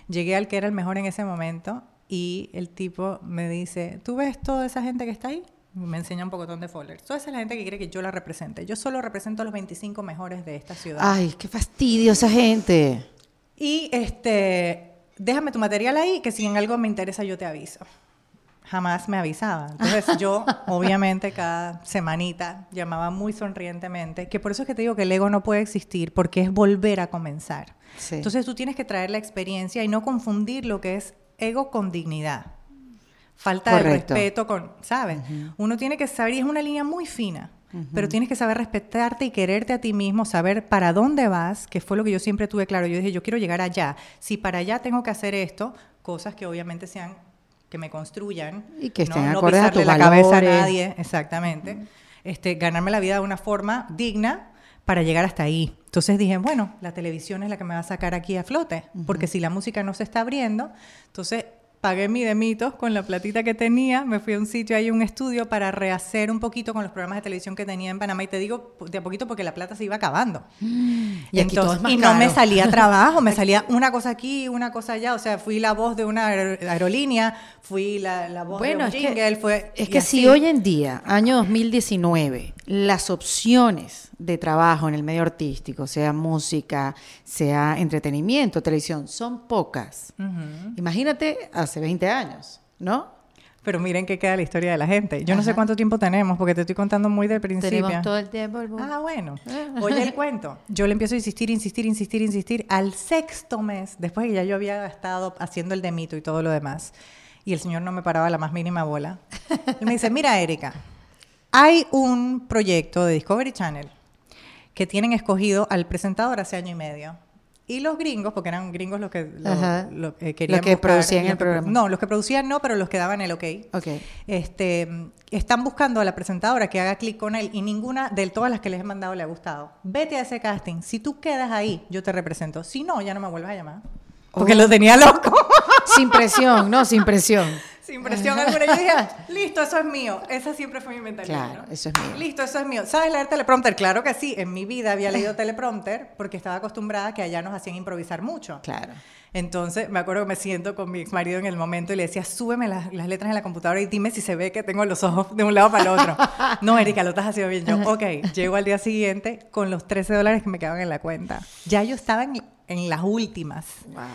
Llegué al que era el mejor en ese momento y el tipo me dice, ¿tú ves toda esa gente que está ahí? Me enseña un pocotón de folders. Toda esa es la gente que quiere que yo la represente. Yo solo represento a los 25 mejores de esta ciudad. Ay, qué fastidio esa gente. Y este, déjame tu material ahí, que si en algo me interesa yo te aviso. Jamás me avisaba. Entonces yo, obviamente, cada semanita llamaba muy sonrientemente, que por eso es que te digo que el ego no puede existir, porque es volver a comenzar. Entonces tú tienes que traer la experiencia y no confundir lo que es ego con dignidad. Falta de respeto con, ¿sabes? Uno tiene que saber, y es una línea muy fina, pero tienes que saber respetarte y quererte a ti mismo, saber para dónde vas, que fue lo que yo siempre tuve claro. Yo dije, yo quiero llegar allá. Si para allá tengo que hacer esto, cosas que obviamente sean, que me construyan. Y que estén no, no pisarle la cabeza a nadie, exactamente. Este, ganarme la vida de una forma digna para llegar hasta ahí. Entonces dije, bueno, la televisión es la que me va a sacar aquí a flote, porque si la música no se está abriendo, entonces pagué mi de mitos con la platita que tenía, me fui a un sitio, ahí un estudio para rehacer un poquito con los programas de televisión que tenía en Panamá y te digo de a poquito porque la plata se iba acabando. Y, Entonces, y no me salía trabajo, me salía una cosa aquí, una cosa allá, o sea, fui la voz de una aerolínea, fui la, voz de un jingle, es fue... Es que si hoy en día, año 2019, las opciones de trabajo en el medio artístico, sea música, sea entretenimiento, televisión, son pocas. Imagínate hace 20 años, ¿no? Pero miren qué queda la historia de la gente. Yo no sé cuánto tiempo tenemos, porque te estoy contando muy del principio. Tenemos todo el tiempo. Ah, bueno. Oye el cuento. Yo le empiezo a insistir, insistir, insistir, insistir. Al sexto mes, después de que ya yo había estado haciendo el demito y todo lo demás, y el señor no me paraba la más mínima bola, él me dice, mira, Erika, hay un proyecto de Discovery Channel que tienen escogido al presentador hace año y medio. Y los gringos, porque eran gringos los que lo, eh, querían. Los que producían el programa. No, los que producían no, pero los que daban el ok. okay. Este, están buscando a la presentadora que haga clic con él y ninguna de todas las que les he mandado le ha gustado. Vete a ese casting. Si tú quedas ahí, yo te represento. Si no, ya no me vuelvas a llamar. Porque lo tenía loco. Sin presión, no, sin presión. Sin impresión alguna. Yo dije, listo, eso es mío. Esa siempre fue mi mentalidad. Claro, ¿no? eso es mío. Listo, eso es mío. ¿Sabes leer teleprompter? Claro que sí. En mi vida había leído teleprompter porque estaba acostumbrada a que allá nos hacían improvisar mucho. Claro. Entonces, me acuerdo que me siento con mi ex marido en el momento y le decía, súbeme las, las letras en la computadora y dime si se ve que tengo los ojos de un lado para el otro. no, Erika, lo estás haciendo bien. Yo, ok, llego al día siguiente con los 13 dólares que me quedaban en la cuenta. Ya yo estaba en, en las últimas. Wow.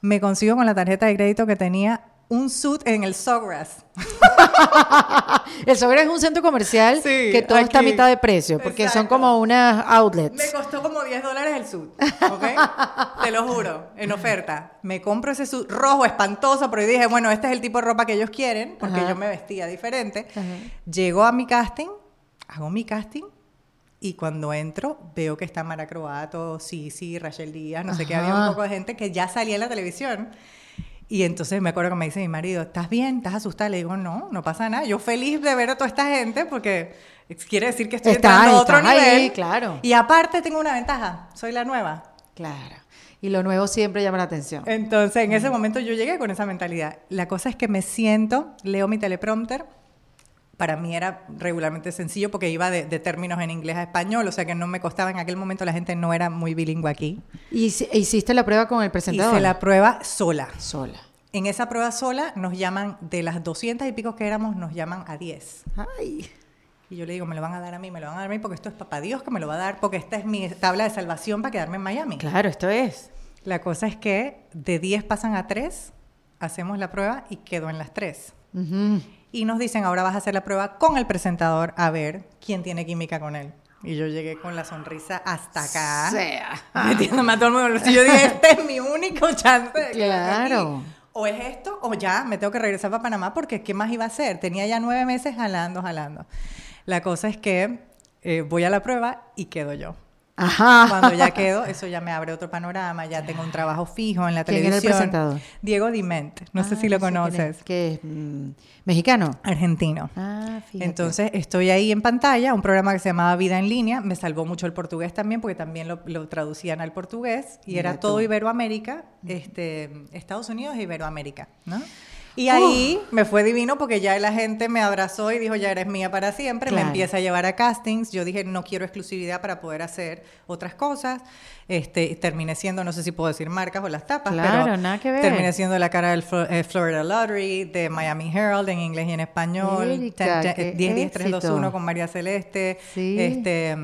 Me consigo con la tarjeta de crédito que tenía un suit en el Sogras. El Sogra es un centro comercial Sí, que todo está a aquí. mitad de precio, porque son como unas Me outlets. costó como 10 dólares el suit, ¿ok? Te lo juro, en oferta. Me compro ese suit rojo espantoso, pero dije, bueno, este es el tipo de ropa que ellos quieren, porque Ajá. yo me vestía diferente. Ajá. Llego a mi casting, hago mi casting, y cuando entro veo que está Mara Croato, Sisi, Rachel Díaz, no sé qué, había un poco de gente que ya salía en la televisión. Y entonces me acuerdo que me dice mi marido, ¿estás bien? ¿Estás asustada? Le digo, no, no pasa nada. Yo feliz de ver a toda esta gente porque quiere decir que estoy Estás- entrando a otro ahí, nivel. claro. Y aparte tengo una ventaja, soy la nueva. Claro. Y lo nuevo siempre llama la atención. Entonces, en ese momento yo llegué con esa mentalidad. La cosa es que me siento, leo mi teleprompter. Para mí era regularmente sencillo porque iba de, de términos en inglés a español, o sea que no me costaba. En aquel momento la gente no era muy bilingüe aquí. ¿Y hici- hiciste la prueba con el presentador? Hice la prueba sola. Sola. En esa prueba sola nos llaman, de las 200 y pico que éramos, nos llaman a 10. Ay. Y yo le digo, me lo van a dar a mí, me lo van a dar a mí porque esto es papá Dios que me lo va a dar, porque esta es mi tabla de salvación para quedarme en Miami. Claro, esto es. La cosa es que de 10 pasan a 3, hacemos la prueba y quedo en las 3. Ujú. Y nos dicen, ahora vas a hacer la prueba con el presentador a ver quién tiene química con él. Y yo llegué con la sonrisa hasta acá. Sea. Metiéndome a todo el mundo. Yo dije, este es mi único chance de aquí. Claro. O es esto, o ya me tengo que regresar para Panamá porque ¿qué más iba a hacer? Tenía ya nueve meses jalando, jalando. La cosa es que eh, voy a la prueba y quedo yo. Ajá. Cuando ya quedo, eso ya me abre otro panorama, ya tengo un trabajo fijo en la ¿Quién era el televisión. presentador? Diego Diment, no sé Ah, si lo conoces. ¿Qué es? Mm, ¿Mexicano? Argentino. Ah, fíjate. Entonces estoy ahí en pantalla, un programa que se llamaba Vida en Línea, me salvó mucho el portugués también porque también lo, lo traducían al portugués y Mira era tú. todo Iberoamérica, este, Estados Unidos e Iberoamérica, ¿no? Y ahí me fue divino porque ya la gente me abrazó y dijo, ya eres mía para siempre. Me empieza a llevar a castings. Yo dije, no quiero exclusividad para poder hacer otras cosas. Este, terminé siendo, no sé si puedo decir marcas o las tapas, Claro, pero nada que ver. terminé siendo la cara del eh, Florida Lottery, de Miami Herald en inglés y en español. Erika, Ten- ten- qué 10 10 3 2 1 éxito. con María Celeste. Sí. Este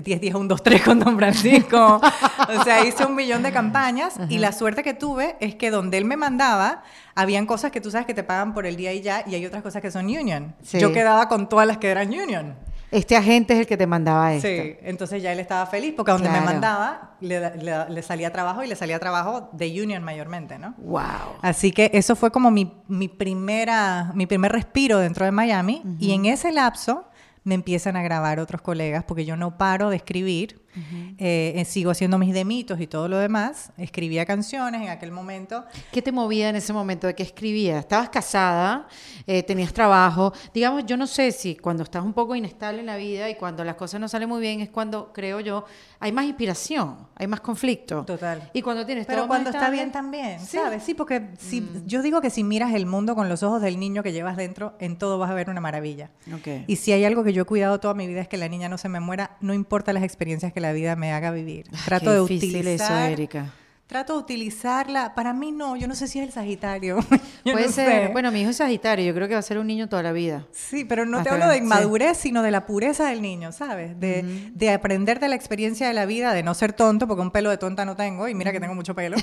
10 10 1 2 3 con Don Francisco. o sea, hice un millón de campañas y la suerte que tuve es que donde él me mandaba habían cosas que tú sabes que te pagan por el día y ya y hay otras cosas que son union. Sí. Yo quedaba con todas las que eran union. Este agente es el que te mandaba esto. Sí, entonces ya él estaba feliz porque donde me mandaba le, le- le salía trabajo y le salía trabajo de union mayormente, ¿no? Wow. Así que eso fue como mi, mi primera, mi primer respiro dentro de Miami. Y en ese lapso me empiezan a grabar otros colegas porque yo no paro de escribir. Eh, eh, sigo haciendo mis demitos y todo lo demás. Escribía canciones en aquel momento. ¿Qué te movía en ese momento? ¿De qué escribías? ¿Estabas casada? Eh, ¿Tenías trabajo? Digamos, yo no sé si cuando estás un poco inestable en la vida y cuando las cosas no salen muy bien es cuando, creo yo, hay más inspiración, hay más conflicto. Total. Y cuando tienes Pero todo cuando está bien también, Sí. ¿sabes? Sí, porque si, Mm. yo digo que si miras el mundo con los ojos del niño que llevas dentro, en todo vas a ver una maravilla. Ok. Y si hay algo que yo he cuidado toda mi vida es que la niña no se me muera, no importa las experiencias que la vida me haga vivir. Ay, Trato qué de utilizar. eso, Erika. Trato de utilizarla. Para mí no, yo no sé si es el Sagitario. Puede no ser, sé. bueno, mi hijo es Sagitario, yo creo que va a ser un niño toda la vida. Sí, pero no te hablo de sí. inmadurez, sino de la pureza del niño, ¿sabes? De, de aprender de la experiencia de la vida, de no ser tonto, porque un pelo de tonta no tengo, y mira que tengo mucho pelo.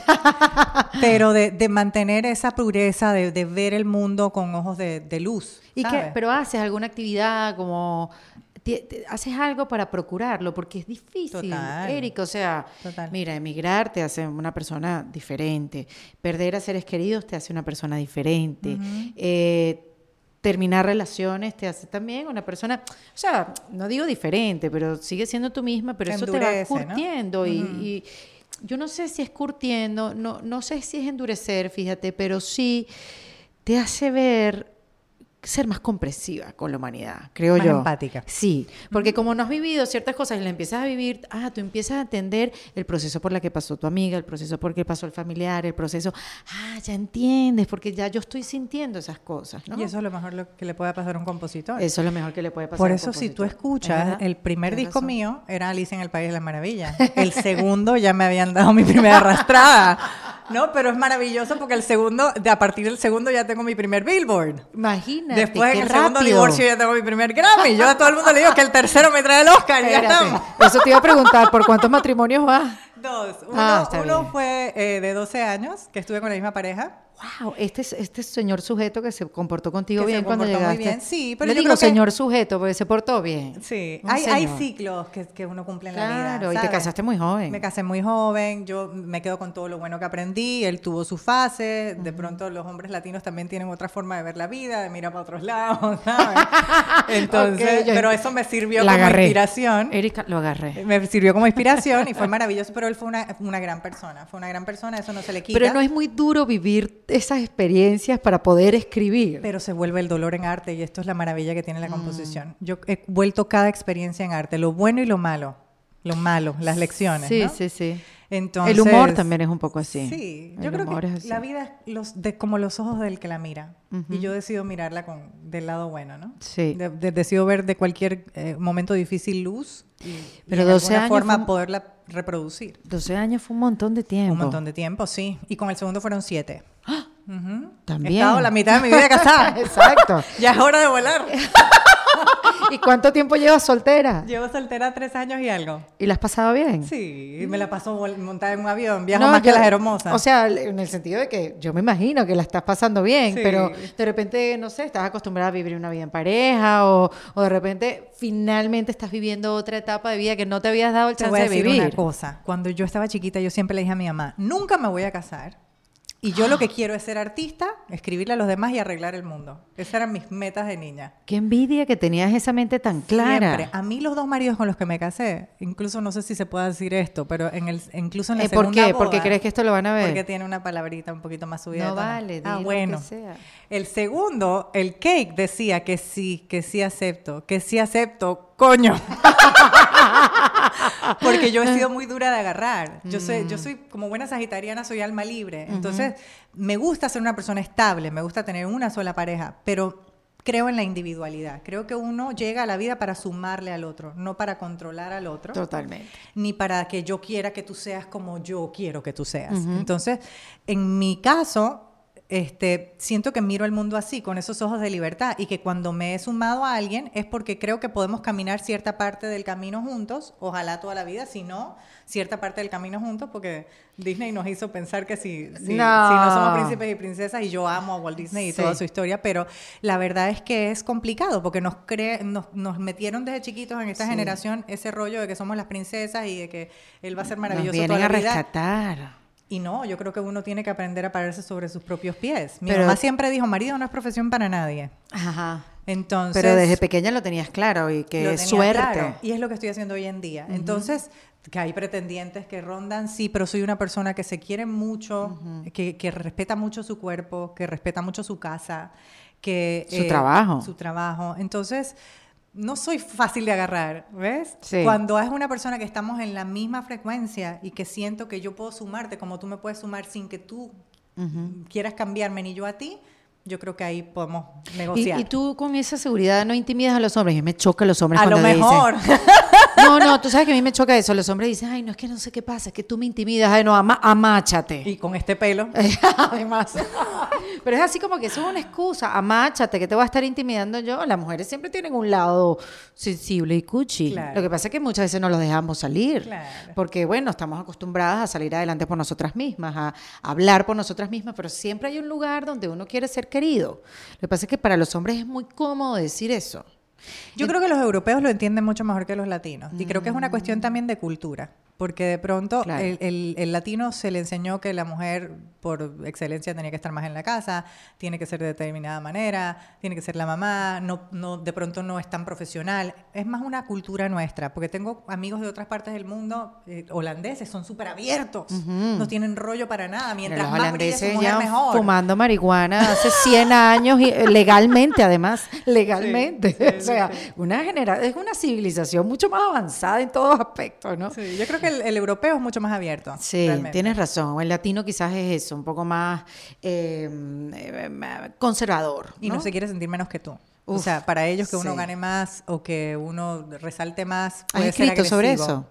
pero de, de mantener esa pureza, de, de ver el mundo con ojos de, de luz. ¿Y ¿sabes? qué? Pero haces alguna actividad como... Haces algo para procurarlo, porque es difícil. Erika. O sea, Total. mira, emigrar te hace una persona diferente. Perder a seres queridos te hace una persona diferente. Eh, terminar relaciones te hace también una persona, o sea, no digo diferente, pero sigue siendo tú misma, pero Te eso te va curtiendo y, y yo no sé si es curtiendo, no, no sé si es endurecer, fíjate, pero sí te hace ver ser más comprensiva con la humanidad, creo Más yo. empática. Sí, porque como no has vivido ciertas cosas y las empiezas a vivir, ah, tú empiezas a entender el proceso por la que pasó tu amiga, el proceso por el que pasó el familiar, el proceso, ah, ya entiendes, porque ya yo estoy sintiendo esas cosas, ¿no? Y eso es lo mejor lo que le puede pasar a un compositor. Eso es lo mejor que le puede pasar. Por a un eso, si tú compositor. ¿Es escuchas, el primer disco razón. mío era Alicia en el País de las Maravillas. El segundo ya me habían dado mi primera arrastrada. No, pero es maravilloso porque el segundo, de a partir del segundo ya tengo mi primer Billboard. Imagínate, Después qué en el segundo rápido. divorcio ya tengo mi primer Grammy. Yo a todo el mundo le digo que el tercero me trae el Oscar y ya Espérate, estamos. Eso te iba a preguntar, ¿por cuántos matrimonios vas? Dos. Uno, Ah, uno fue eh, de 12 años, que estuve con la misma pareja. Wow, este, es- este señor sujeto que se comportó contigo Que se bien cuando comportó muy llegaste. bien, sí, pero Le yo digo creo que- señor sujeto porque se portó bien. Sí, hay, hay ciclos que, que uno cumple en la vida. Claro, y te casaste muy joven. Me casé muy joven, yo me quedo con todo lo bueno que aprendí, él tuvo su fase, de pronto los hombres latinos también tienen otra forma de ver la vida, de mirar para otros lados, ¿sabes? Entonces, pero eso me sirvió como agarré. inspiración. Erika, lo agarré. Me sirvió como inspiración y fue maravilloso, pero él fue una, una gran persona, fue una gran persona, eso no se le quita. Pero no es muy duro vivir esas experiencias para poder escribir. Pero se vuelve el dolor en arte y esto es la maravilla que Mm. tiene la composición. Yo he vuelto cada experiencia en arte, lo bueno y lo malo. Lo malo, las lecciones. sí, ¿no? sí, sí. Entonces, el humor también es un poco así. Sí, El yo creo que la vida es los, de, como los ojos del que la mira. Y yo decido mirarla con, del lado bueno, ¿no? Sí. De- de- decido ver de cualquier eh, momento difícil luz y, y Pero de 12 alguna años forma fue poderla reproducir. 12 años fue un montón de tiempo. Un montón de tiempo, sí. Y con el segundo fueron Ujú. También. He estado la mitad de mi vida casada. Exacto. ya es hora de volar. ¿Y cuánto tiempo llevas soltera? Llevo soltera tres años y algo. ¿Y la has pasado bien? Sí, me la paso montada en un avión. Viajo No, más que las hermosas. O sea, en el sentido de que yo me imagino que la estás pasando bien, Sí. pero de repente, no sé, estás acostumbrada a vivir una vida en pareja o, o de repente finalmente estás viviendo otra etapa de vida que no te habías dado el Te chance voy a de vivir. una cosa. Cuando yo estaba chiquita, yo siempre le dije a mi mamá, nunca me voy a casar. Y yo lo que quiero es ser artista, escribirle a los demás y arreglar el mundo. Esas eran mis metas de niña. Qué envidia que tenías esa mente tan clara. Siempre. A mí los dos maridos con los que me casé, incluso no sé si se puede decir esto, pero en el, incluso en la Eh, ¿Por segunda qué? ¿Porque boda- crees que esto lo van a ver? Porque tiene una palabrita un poquito más subida. No vale, Ah, lo bueno. que sea. El segundo, el cake decía que sí, que sí acepto, que sí acepto, coño. Porque yo he sido muy dura de agarrar. Yo soy, Mm. yo soy como buena sagitariana, soy alma libre. Entonces, me gusta ser una persona estable, me gusta tener una sola pareja, pero creo en la individualidad. Creo que uno llega a la vida para sumarle al otro, no para controlar al otro Totalmente. ni para que yo quiera que tú seas como yo quiero que tú seas. Entonces, en mi caso, este, siento que miro el mundo así, con esos ojos de libertad, y que cuando me he sumado a alguien es porque creo que podemos caminar cierta parte del camino juntos, ojalá toda la vida, si no, cierta parte del camino juntos, porque Disney nos hizo pensar que si, si, No. si no somos príncipes y princesas, y yo amo a Walt Disney y Sí. toda su historia, pero la verdad es que es complicado, porque nos, cre- nos, nos metieron desde chiquitos en esta Sí. generación ese rollo de que somos las princesas y de que él va a ser Nos maravilloso vienen toda a la vida. Y no, yo creo que uno tiene que aprender a pararse sobre sus propios pies. Mi Pero- mamá siempre dijo, marido no es profesión para nadie. Ajá. Entonces, Pero desde pequeña lo tenías claro y que es suerte. claro, y es lo que estoy haciendo hoy en día. Entonces, que hay pretendientes que rondan, sí, pero soy una persona que se quiere mucho, que, que respeta mucho su cuerpo, que respeta mucho su casa, que... eh, Su trabajo. Su trabajo. Entonces, no soy fácil de agarrar, ¿ves? Sí. Cuando es una persona que estamos en la misma frecuencia y que siento que yo puedo sumarte como tú me puedes sumar sin que tú quieras cambiarme ni yo a ti, yo creo que ahí podemos negociar. y tú con esa seguridad no intimidas a los hombres. Y me choca los hombres a lo dicen- mejor. No, no, tú sabes que a mí me choca eso. Los hombres dicen, ay, no, es que no sé qué pasa, es que tú me intimidas. Ay, no, ama- amáchate. y con este pelo. Además. Pero es así como que eso es una excusa. Amáchate, que te voy a estar intimidando yo. Las mujeres siempre tienen un lado sensible y cuchi. Claro. Lo que pasa es que muchas veces no los dejamos salir. Claro. Porque, bueno, estamos acostumbradas a salir adelante por nosotras mismas, a hablar por nosotras mismas, pero siempre hay un lugar donde uno quiere ser querido. Lo que pasa es que para los hombres es muy cómodo decir eso. Yo creo que los europeos lo entienden mucho mejor que los latinos. Y creo que es una cuestión también de cultura. Porque de pronto Claro. el, el- el latino se le enseñó que la mujer por excelencia tenía que estar más en la casa, tiene que ser de determinada manera, tiene que ser la mamá, no, no, de pronto no es tan profesional. Es más una cultura nuestra, porque tengo amigos de otras partes del mundo, eh, holandeses, son súper abiertos, no tienen rollo para nada, mientras los más brille su holandeses mujer mejor. fumando marihuana hace 100 años y eh, legalmente además legalmente o sea una genera es una civilización mucho más avanzada en todos aspectos no Sí, yo creo que el, el europeo es mucho más abierto. Sí, realmente. tienes razón. El latino quizás es eso, un poco más eh, eh, conservador. Y no ¿no? se quiere sentir menos que tú. o sea, para ellos que uno sí. gane más o que uno resalte más. ¿Has Puede ser escrito sobre eso?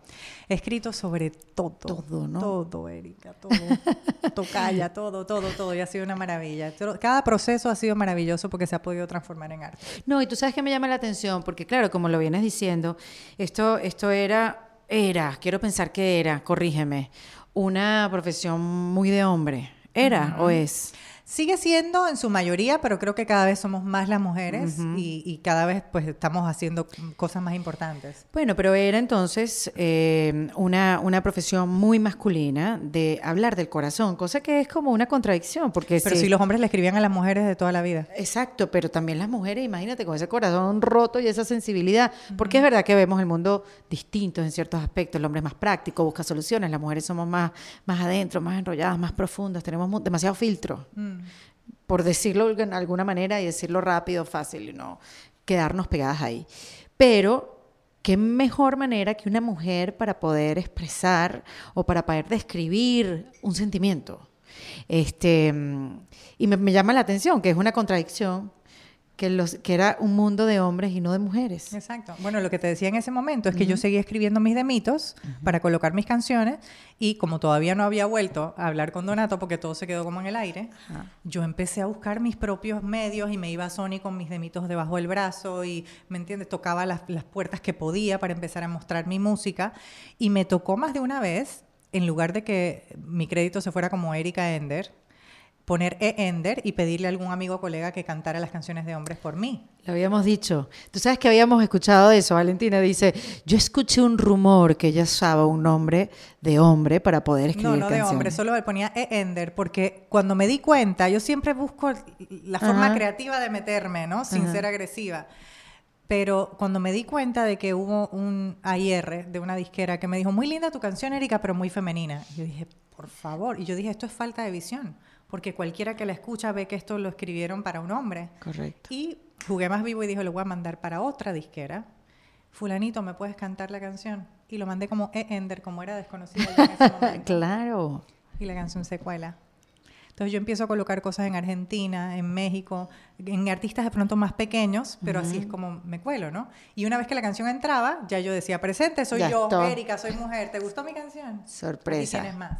He escrito sobre todo. Todo, ¿no? Todo, Erika, todo. Tocaya, todo, todo, todo. Y ha sido una maravilla. Cada proceso ha sido maravilloso porque se ha podido transformar en arte. No, y tú sabes que me llama la atención, porque claro, como lo vienes diciendo, esto, esto era, era, quiero pensar que era, corrígeme, una profesión muy de hombre. ¿Era o es? Sigue siendo en su mayoría, pero creo que cada vez somos más las mujeres y, y cada vez pues estamos haciendo cosas más importantes. Bueno, pero era entonces eh, una, una profesión muy masculina de hablar del corazón, cosa que es como una contradicción, porque Pero si- si los hombres le escribían a las mujeres de toda la vida. Exacto, pero también las mujeres, imagínate, con ese corazón roto y esa sensibilidad, porque es verdad que vemos el mundo distinto en ciertos aspectos, el hombre es más práctico, busca soluciones, las mujeres somos más, más adentro, más enrolladas, más profundas, tenemos demasiado filtro, por decirlo de alguna manera y decirlo rápido, fácil, y no quedarnos pegadas ahí. Pero qué mejor manera que una mujer para poder expresar o para poder describir un sentimiento. Este, mm, y me, me llama la atención que es una contradicción que, los, que era un mundo de hombres y no de mujeres. Exacto. Bueno, lo que te decía en ese momento es que yo seguía escribiendo mis demitos para colocar mis canciones y como todavía no había vuelto a hablar con Donato porque todo se quedó como en el aire, yo empecé a buscar mis propios medios y me iba a Sony con mis demitos debajo del brazo y, ¿me entiendes? Tocaba las, las puertas que podía para empezar a mostrar mi música y me tocó más de una vez, en lugar de que mi crédito se fuera como Erika Ender, poner E. Ender y pedirle a algún amigo o colega que cantara las canciones de hombres por mí. Lo habíamos dicho. Tú sabes que habíamos escuchado eso. Valentina dice, yo escuché un rumor que ella usaba un nombre de hombre para poder escribir No, no de canciones. hombre, solo le ponía E. Ender, porque cuando me di cuenta, yo siempre busco la forma Ajá. creativa de meterme, ¿no? Sin Ajá. ser agresiva. Pero cuando me di cuenta de que hubo un AIR de una disquera que me dijo, muy linda tu canción, Erika, pero muy femenina. Yo dije, por favor. Y yo dije, esto es falta de visión, porque cualquiera que la escucha ve que esto lo escribieron para un hombre. Correcto. Y jugué más vivo y dije, lo voy a mandar para otra disquera. Fulanito, ¿me puedes cantar la canción? Y lo mandé como E. Ender, como era desconocido en ese momento. Claro. Y la canción se cuela. Entonces yo empiezo a colocar cosas en Argentina, en México, en artistas de pronto más pequeños, pero así es como me cuelo, ¿no? Y una vez que la canción entraba, ya yo decía, presente, soy Ya yo, está. Erika, soy mujer, ¿te gustó mi canción? Sorpresa. Y tienes más.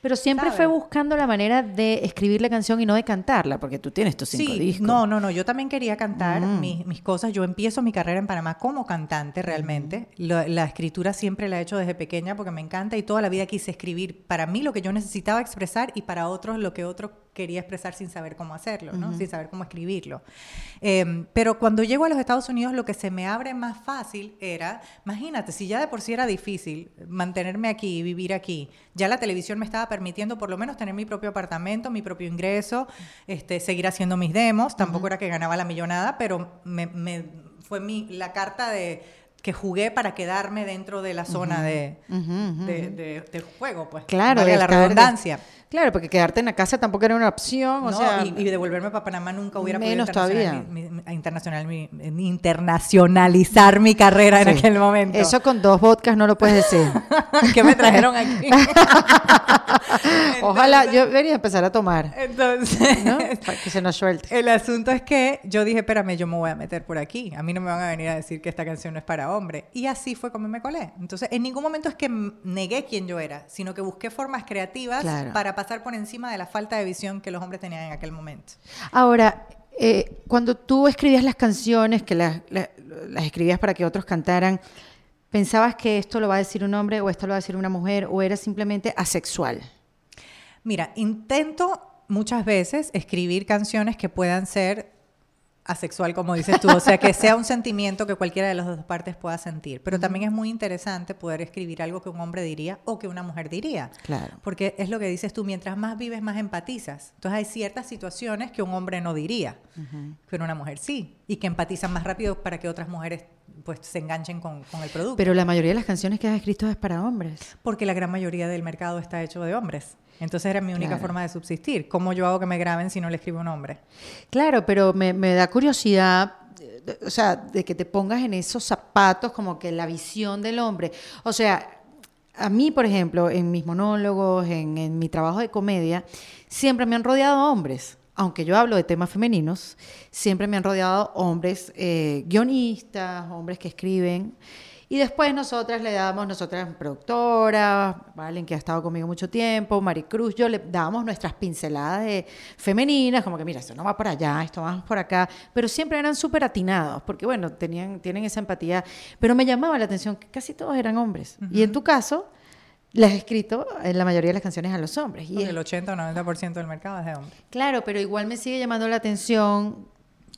Pero siempre ¿Sabes? fue buscando la manera de escribir la canción y no de cantarla, porque tú tienes tus cinco Sí, discos. no, no, no, yo también quería cantar Mm. mis, mis cosas. Yo empiezo mi carrera en Panamá como cantante realmente. Lo- la escritura siempre la he hecho desde pequeña porque me encanta y toda la vida quise escribir para mí lo que yo necesitaba expresar y para otros lo que otro quería expresar sin saber cómo hacerlo, ¿no? sin saber cómo escribirlo. Eh, pero cuando llego a los Estados Unidos lo que se me abre más fácil era, imagínate, si ya de por sí era difícil mantenerme aquí y vivir aquí, ya la televisión me estaba permitiendo por lo menos tener mi propio apartamento, mi propio ingreso, este, seguir haciendo mis demos, tampoco era que ganaba la millonada, pero me, me- fue mi, la carta de que jugué para quedarme dentro de la zona de, de, de- de juego, pues. Claro, de la redundancia. Claro, porque quedarte en la casa tampoco era una opción, o No, sea, y, y devolverme para Panamá nunca hubiera menos podido internacional- todavía. mi- mi- mi- internacional, mi- mi- internacionalizar mi carrera en Sí. aquel momento. Eso con dos vodkas no lo puedes decir. que me trajeron aquí. Ojalá yo debería empezar a tomar, Entonces, ¿no? Para que se nos suelte. el asunto es que yo dije, espérame, yo me voy a meter por aquí. A mí no me van a venir a decir que esta canción no es para hombre. Y así fue como me colé. Entonces, en ningún momento es que negué quién yo era, sino que busqué formas creativas Claro. para pasar por encima de la falta de visión que los hombres tenían en aquel momento. Ahora, eh, cuando tú escribías las canciones, que las, las- las escribías para que otros cantaran, ¿pensabas que esto lo va a decir un hombre o esto lo va a decir una mujer o era simplemente asexual? Mira, intento muchas veces escribir canciones que puedan ser asexual, como dices tú, o sea, que sea un sentimiento que cualquiera de las dos partes pueda sentir. Pero también es muy interesante poder escribir algo que un hombre diría o que una mujer diría. Claro. Porque es lo que dices tú, mientras más vives, más empatizas. Entonces hay ciertas situaciones que un hombre no diría, pero una mujer sí, y que empatizan más rápido para que otras mujeres pues se enganchen con, con el producto. Pero la mayoría de las canciones que has escrito es para hombres. Porque la gran mayoría del mercado está hecho de hombres. Entonces era mi única Claro. forma de subsistir. ¿Cómo yo hago que me graben si no le escribo un hombre? Claro, pero me, me da curiosidad, eh, o sea, de que te pongas en esos zapatos, como que la visión del hombre. O sea, a mí, por ejemplo, en mis monólogos, en, en mi trabajo de comedia, siempre me han rodeado hombres. Aunque yo hablo de temas femeninos, siempre me han rodeado hombres eh, guionistas, hombres que escriben. Y después nosotras le damos, nosotras productoras, Valen, que ha estado conmigo mucho tiempo, Maricruz, yo le dábamos nuestras pinceladas de femeninas, como que mira, esto no va por allá, esto va por acá, pero siempre eran súper atinados, porque bueno, tenían, tienen esa empatía, pero me llamaba la atención que casi todos eran hombres. Y en tu caso, le has escrito en la mayoría de las canciones a los hombres. Y Porque es- el 80 o 90% del mercado es de hombre. claro, pero igual me sigue llamando la atención.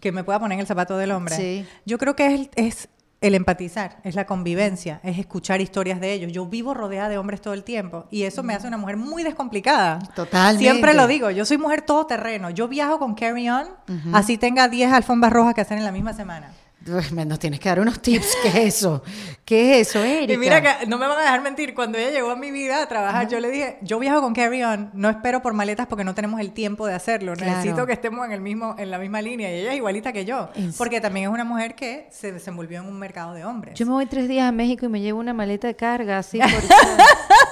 Que me pueda poner en el zapato del hombre. Sí. Yo creo que es, es el empatizar, es la convivencia, es escuchar historias de ellos. Yo vivo rodeada de hombres todo el tiempo y eso me hace una mujer muy descomplicada. Totalmente. Siempre lo digo, yo soy mujer todoterreno. Yo viajo con Carry On, así tenga 10 alfombras rojas que hacer en la misma semana. Uy, me- Nos tienes que dar unos tips. ¿Qué es eso? ¿Qué es eso, Erika? Y mira que no me van a dejar mentir, cuando ella llegó a mi vida a trabajar, yo le dije, yo viajo con Carry On, no espero por maletas porque no tenemos el tiempo de hacerlo, Claro. necesito que estemos en el mismo en la misma línea y ella es igualita que yo, porque también es una mujer que se desenvolvió en un mercado de hombres. Yo me voy tres días a México y me llevo una maleta de carga, así por...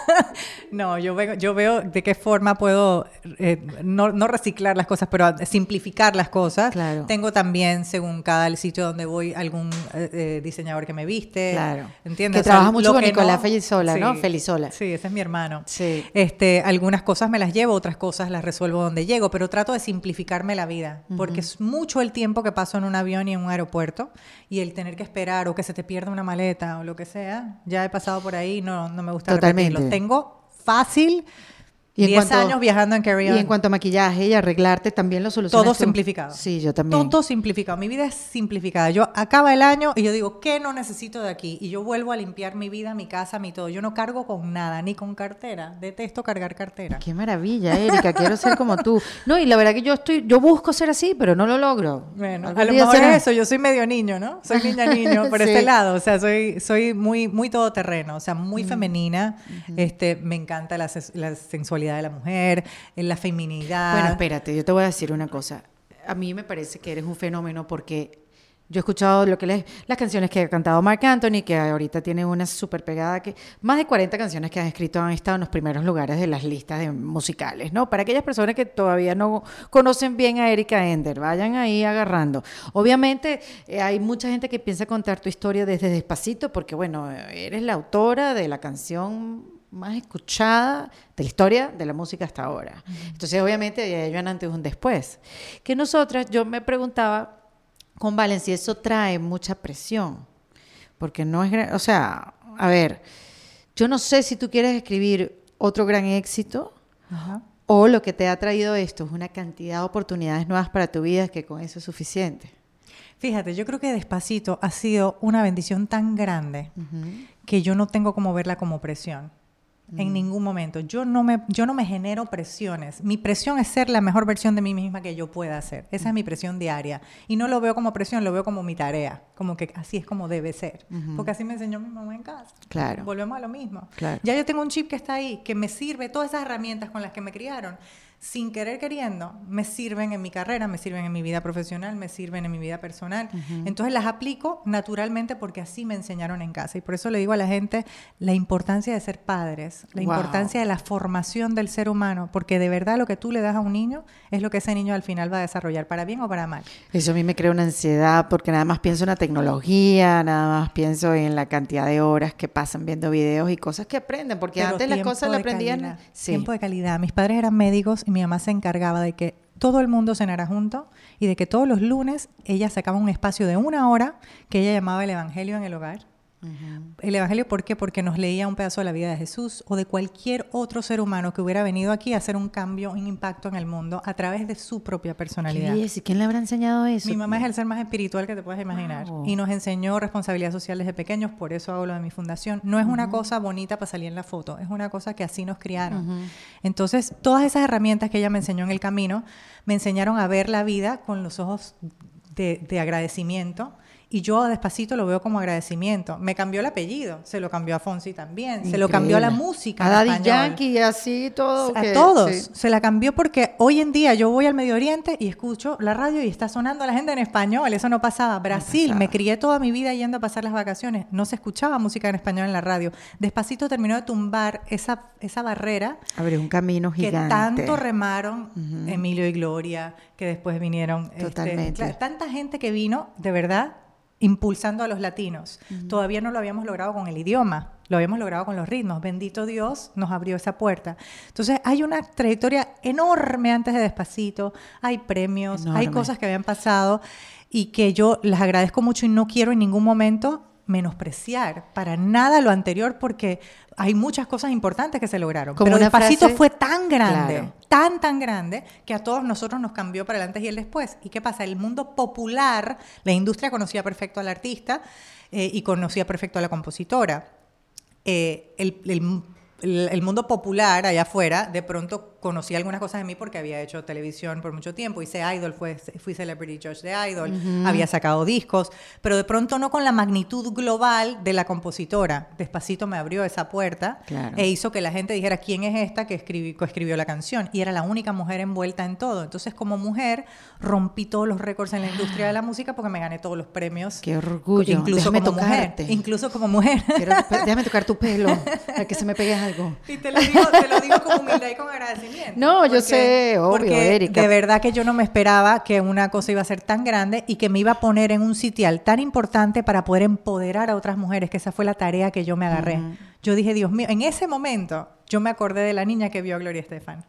No, yo veo, yo veo de qué forma puedo eh, no, no reciclar las cosas, pero simplificar las cosas. Claro. Tengo también, según cada sitio donde voy, algún eh, eh, diseñador que me viste. Claro. ¿Entiendes? Que trabaja mucho con Nicolás Felizola, ¿no? Sí, Felizola. Sí, ese es mi hermano. Sí. Este, algunas cosas me las llevo, otras cosas las resuelvo donde llego, pero trato de simplificarme la vida, porque es mucho el tiempo que paso en un avión y en un aeropuerto, y el tener que esperar o que se te pierda una maleta o lo que sea, ya he pasado por ahí, no, no me gusta Totalmente. repetirlo. Tengo fácil Y en 10 cuanto- años viajando en Carry Y en cuanto a maquillaje y arreglarte, también lo solucionas todo tú? simplificado. Sí, yo también. Todo simplificado. Mi vida es simplificada. Yo acaba el año y yo digo, ¿qué no necesito de aquí? Y yo vuelvo a limpiar mi vida, mi casa, mi todo. Yo no cargo con nada, ni con cartera. Detesto cargar cartera. Qué maravilla, Erika, quiero ser como tú. No, y la verdad que yo estoy, yo busco ser así, pero no lo logro. Bueno, Algún a lo mejor será. es eso, yo soy medio niño, ¿no? Soy niña niño por Sí. este lado, o sea, soy soy muy muy todoterreno, o sea, muy femenina. Este, me encanta la, la sensualidad de la mujer, eh, la feminidad. Bueno, espérate, yo te voy a decir una cosa. A mí me parece que eres un fenómeno porque yo he escuchado lo que le- las canciones que ha cantado Mark Anthony, que ahorita tiene una súper pegada, que más de 40 canciones que has escrito han estado en los primeros lugares de las listas de musicales, ¿no? Para aquellas personas que todavía no conocen bien a Erika Ender, vayan ahí agarrando. Obviamente eh, hay mucha gente que piensa contar tu historia desde despacito, porque bueno, eres la autora de la canción más escuchada de la historia de la música hasta ahora. Entonces, obviamente, hay un antes y un después. Que nosotras, yo me preguntaba con Valen si eso trae mucha presión. Porque no es, o sea, a ver, yo no sé si tú quieres escribir otro gran éxito Ajá. o lo que te ha traído esto es una cantidad de oportunidades nuevas para tu vida que con eso es suficiente. Fíjate, yo creo que Despacito ha sido una bendición tan grande que yo no tengo como verla como presión. En ningún momento. Yo no, me, yo no me genero presiones. Mi presión es ser la mejor versión de mí misma que yo pueda ser. Esa es mi presión diaria. Y no lo veo como presión, lo veo como mi tarea. Como que así es como debe ser. Porque así me enseñó mi mamá en casa. Claro. Volvemos a lo mismo. Claro. Ya yo tengo un chip que está ahí, que me sirve, todas esas herramientas con las que me criaron, sin querer queriendo, me sirven en mi carrera, me sirven en mi vida profesional, me sirven en mi vida personal. Entonces las aplico naturalmente porque así me enseñaron en casa. Y por eso le digo a la gente la importancia de ser padres, la Wow. importancia de la formación del ser humano, porque de verdad lo que tú le das a un niño es lo que ese niño al final va a desarrollar, para bien o para mal. Eso a mí me crea una ansiedad porque nada más pienso en la tecnología, nada más pienso en la cantidad de horas que pasan viendo videos y cosas que aprenden, porque Pero antes las cosas las aprendían. Sí. Tiempo de calidad. Mis padres eran médicos y mi mamá se encargaba de que todo el mundo cenara junto y de que todos los lunes ella sacaba un espacio de una hora que ella llamaba el Evangelio en el hogar. El Evangelio, ¿por qué? Porque nos leía un pedazo de la vida de Jesús o de cualquier otro ser humano que hubiera venido aquí a hacer un cambio, un impacto en el mundo a través de su propia personalidad. ¿Y quién le habrá enseñado eso? Mi mamá es el ser más espiritual que te puedes imaginar y nos enseñó responsabilidad social desde pequeños, por eso hablo de mi fundación. No es una cosa bonita para salir en la foto, es una cosa que así nos criaron. Entonces, todas esas herramientas que ella me enseñó en el camino me enseñaron a ver la vida con los ojos de, de agradecimiento y yo despacito lo veo como agradecimiento. Me cambió el apellido, se lo cambió a Fonsi también, se lo cambió a la música. A Daddy Yankee, así todo. A todos, se la cambió porque hoy en día yo voy al Medio Oriente y escucho la radio y está sonando la gente en español, eso no pasaba. Brasil, me crié toda mi vida yendo a pasar las vacaciones, no se escuchaba música en español en la radio. Despacito terminó de tumbar esa, esa barrera. Abrió un camino gigante. Que tanto remaron Emilio y Gloria, que después vinieron. Este, Totalmente. tanta gente que vino, de verdad, impulsando a los latinos. Todavía no lo habíamos logrado con el idioma, lo habíamos logrado con los ritmos. Bendito Dios nos abrió esa puerta. Entonces hay una trayectoria enorme antes de Despacito, hay premios, hay cosas que habían pasado y que yo las agradezco mucho y no quiero en ningún momento menospreciar para nada lo anterior porque hay muchas cosas importantes que se lograron. pero Despacito fue tan grande, tan, tan grande, que a todos nosotros nos cambió para el antes y el después. ¿Y qué pasa? El mundo popular, la industria conocía perfecto al artista eh, y conocía perfecto a la compositora. Eh, el, el mundo popular allá afuera, de pronto conocí algunas cosas de mí porque había hecho televisión por mucho tiempo, hice Idol, fue, fui Celebrity Judge de Idol, había sacado discos, pero de pronto no con la magnitud global de la compositora. Despacito me abrió esa puerta e hizo que la gente dijera, ¿quién es esta que escribió la canción? Y era la única mujer envuelta en todo. Entonces, como mujer, rompí todos los récords en la industria de la música porque me gané todos los premios. ¡Qué orgullo! Incluso como mujer. Incluso como mujer. déjame tocar tu pelo, para que se me pegue algo. Y te lo digo, te lo digo con humildad y con agradecimiento no, yo sé, obvio, porque Erika. De verdad que yo no me esperaba que una cosa iba a ser tan grande y que me iba a poner en un sitial tan importante para poder empoderar a otras mujeres, que esa fue la tarea que yo me agarré. Yo dije, Dios mío, en ese momento yo me acordé de la niña que vio a Gloria Estefan.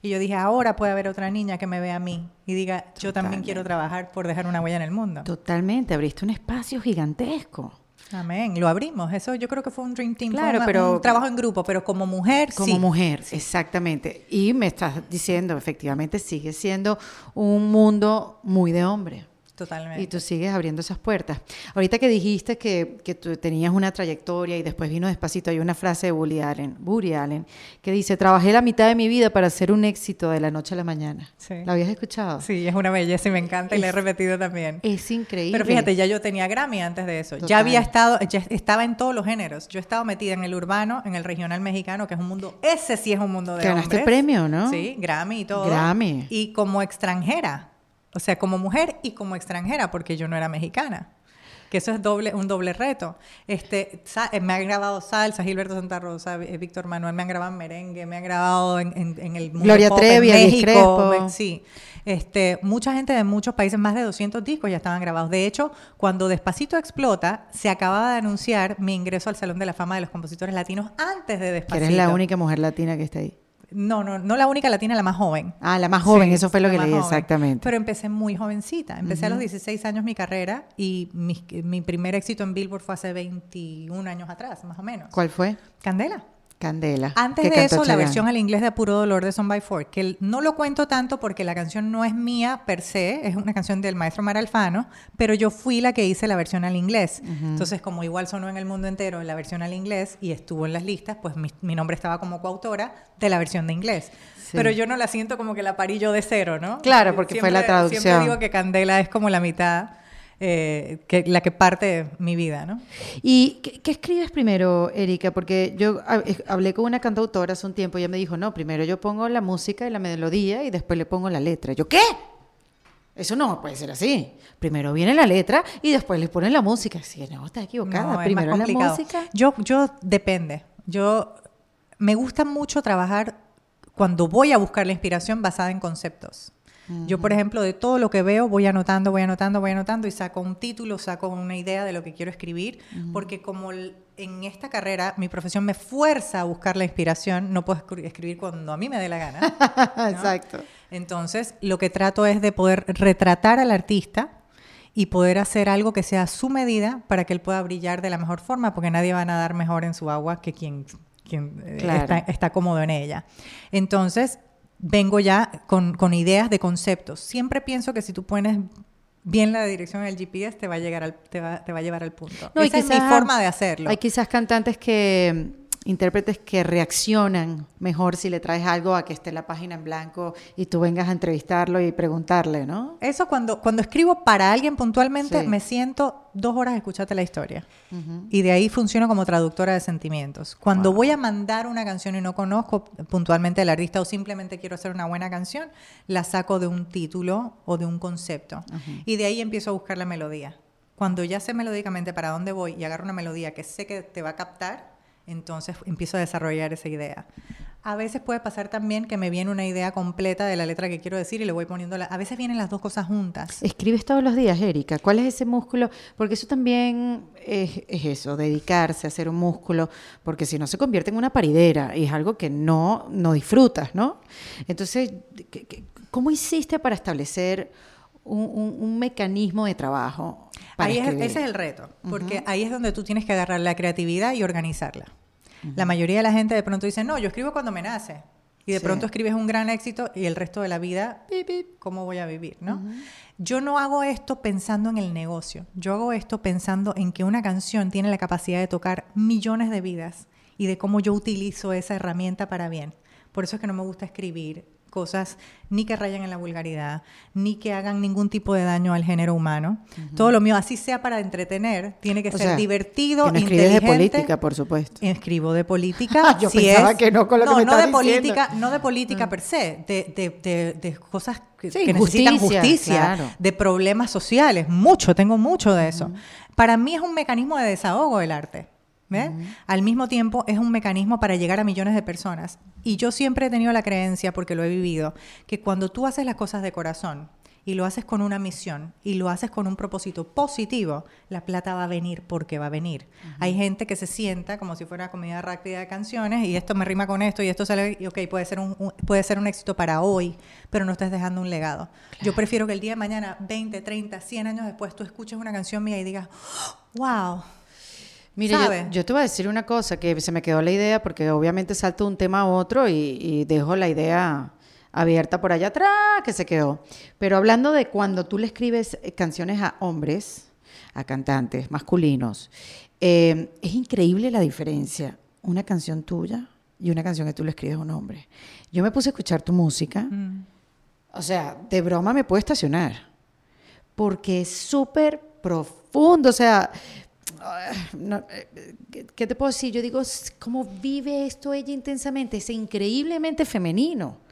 Y yo dije, ahora puede haber otra niña que me vea a mí y diga, yo también quiero trabajar por dejar una huella en el mundo. Totalmente, abriste un espacio gigantesco. Amén, lo abrimos. Eso yo creo que fue un Dream Team, claro, pero, un trabajo en grupo, pero como mujer, como mujer, exactamente. Y me estás diciendo, efectivamente, sigue siendo un mundo muy de hombre. Totalmente. Y tú sigues abriendo esas puertas. Ahorita que dijiste que, que tú tenías una trayectoria y después vino despacito, hay una frase de Woody Allen, Woody Allen, que dice, trabajé la mitad de mi vida para hacer un éxito de la noche a la mañana. Sí. ¿La habías escuchado? Sí, es una belleza y me encanta y la he repetido también. Es increíble. Pero fíjate, ya yo tenía Grammy antes de eso. Ya había estado, ya estaba en todos los géneros. Yo he estado metida en el urbano, en el regional mexicano, que es un mundo, ese sí es un mundo de Ganaste premio, ¿no? Sí, Grammy y todo. Grammy. Y como extranjera. O sea, como mujer y como extranjera, porque yo no era mexicana. Que eso es doble, un doble reto. Este, eh, me han grabado salsa, Gilberto Santa Rosa, eh, Víctor Manuel, me han grabado merengue, me han grabado en, en, el mundo Gloria pop, Trevi, en México. sí. Este, mucha gente de muchos países, más de 200 discos ya estaban grabados. De hecho, cuando Despacito explota, se acababa de anunciar mi ingreso al Salón de la Fama de los Compositores Latinos antes de Despacito. eres la única mujer latina que está ahí. No, no, no la única latina, la más joven. Ah, la más joven, eso fue lo que leí exactamente. Pero empecé muy jovencita. Empecé a los 16 años mi carrera y mi, mi, primer éxito en Billboard fue hace 21 años atrás, más o menos. ¿Cuál fue? Candela. Candela. Antes de eso, la versión al inglés de Puro Dolor de Son by Four, que no lo cuento tanto porque la canción no es mía per se, es una canción del maestro Mar Alfano, pero yo fui la que hice la versión al inglés. Entonces, como igual sonó en el mundo entero la versión al inglés y estuvo en las listas, pues mi, nombre estaba como coautora de la versión de inglés. Pero yo no la siento como que la parí yo de cero, ¿no? Claro, porque fue la traducción. Siempre digo que Candela es como la mitad eh, que, la que parte mi vida, ¿no? ¿Y qué, escribes primero, Erika? Porque yo hablé con una cantautora hace un tiempo y ella me dijo, no, primero yo pongo la música y la melodía y después le pongo la letra. Yo, ¿qué? Eso no puede ser así. Primero viene la letra y después le ponen la música. Sí, no, estás equivocada. primero la música. Yo, yo depende. Yo me gusta mucho trabajar cuando voy a buscar la inspiración basada en conceptos. Yo, por ejemplo, de todo lo que veo, voy anotando, voy anotando, voy anotando y saco un título, saco una idea de lo que quiero escribir, porque como en esta carrera mi profesión me fuerza a buscar la inspiración, no puedo escribir cuando a mí me dé la gana. Exacto. Entonces, lo que trato es de poder retratar al artista y poder hacer algo que sea a su medida para que él pueda brillar de la mejor forma, porque nadie va a nadar mejor en su agua que quien, quien eh, Claro. está, está cómodo en ella. Entonces, vengo ya con, con ideas de conceptos. Siempre pienso que si tú pones bien la dirección en el GPS, te va a, llegar al, te va, te va a llevar al punto. No, Esa es mi quizás forma de hacerlo. Hay quizás cantantes que, intérpretes que reaccionan mejor si le traes algo a que esté la página en blanco y tú vengas a entrevistarlo y preguntarle, ¿no? Eso cuando, cuando escribo para alguien puntualmente, Sí. me siento dos horas escucharte la historia. Y de ahí funciono como traductora de sentimientos. Cuando voy a mandar una canción y no conozco puntualmente al artista o simplemente quiero hacer una buena canción, la saco de un título o de un concepto. Y de ahí empiezo a buscar la melodía. Cuando ya sé melódicamente para dónde voy y agarro una melodía que sé que te va a captar, entonces empiezo a desarrollar esa idea. A veces puede pasar también que me viene una idea completa de la letra que quiero decir y le voy poniendo... La... A veces vienen las dos cosas juntas. Escribes todos los días, Erika. ¿Cuál es ese músculo? Porque eso también es, es eso, dedicarse a hacer un músculo, porque si no se convierte en una paridera y es algo que no, no disfrutas, ¿no? Entonces, ¿qué- qué- ¿cómo hiciste para establecer un- un mecanismo de trabajo? Para Ahí es- ese es el reto, porque ahí es donde tú tienes que agarrar la creatividad y organizarla. La mayoría de la gente de pronto dice, no, yo escribo cuando me nace. Y de Sí. pronto escribes un gran éxito y el resto de la vida, pip, pip, ¿cómo voy a vivir? ¿no? Yo no hago esto pensando en el negocio. Yo hago esto pensando en que una canción tiene la capacidad de tocar millones de vidas y de cómo yo utilizo esa herramienta para bien. Por eso es que no me gusta escribir cosas ni que rayan en la vulgaridad, ni que hagan ningún tipo de daño al género humano. Todo lo mío, así sea para entretener, tiene que O ser sea, divertido, que no escribes de política, por supuesto. Escribo de política. Yo si pensaba es- que no con lo que no, me no de diciendo. política, no de política per se, de, de- de- de cosas que, Sí, que necesitan justicia, justicia, claro. de problemas sociales, mucho, tengo mucho de eso. Para mí es un mecanismo de desahogo el arte. ¿Ves? Al mismo tiempo es un mecanismo para llegar a millones de personas. Y yo siempre he tenido la creencia, porque lo he vivido, que cuando tú haces las cosas de corazón y lo haces con una misión y lo haces con un propósito positivo, la plata va a venir porque va a venir. Hay gente que se sienta como si fuera comida rápida de canciones y esto me rima con esto y esto sale, y ok, puede ser un, un- puede ser un éxito para hoy, pero no estás dejando un legado. Yo prefiero que el día de mañana, 20, 30, 100 años después, tú escuches una canción mía y digas, wow. Mira, yo, te voy a decir una cosa, que se me quedó la idea, porque obviamente salto de un tema a otro y, y dejo la idea abierta por allá atrás, que se quedó. Pero hablando de cuando tú le escribes eh, canciones a hombres, a cantantes masculinos, eh, es increíble la diferencia. Una canción tuya y una canción que tú le escribes a un hombre. Yo me puse a escuchar tu música, Mm. o sea, de broma me puedo estacionar, porque es súper profundo, o sea, no, eh, ¿qué, te puedo decir? Yo digo, ¿cómo vive esto ella intensamente? Es increíblemente femenino.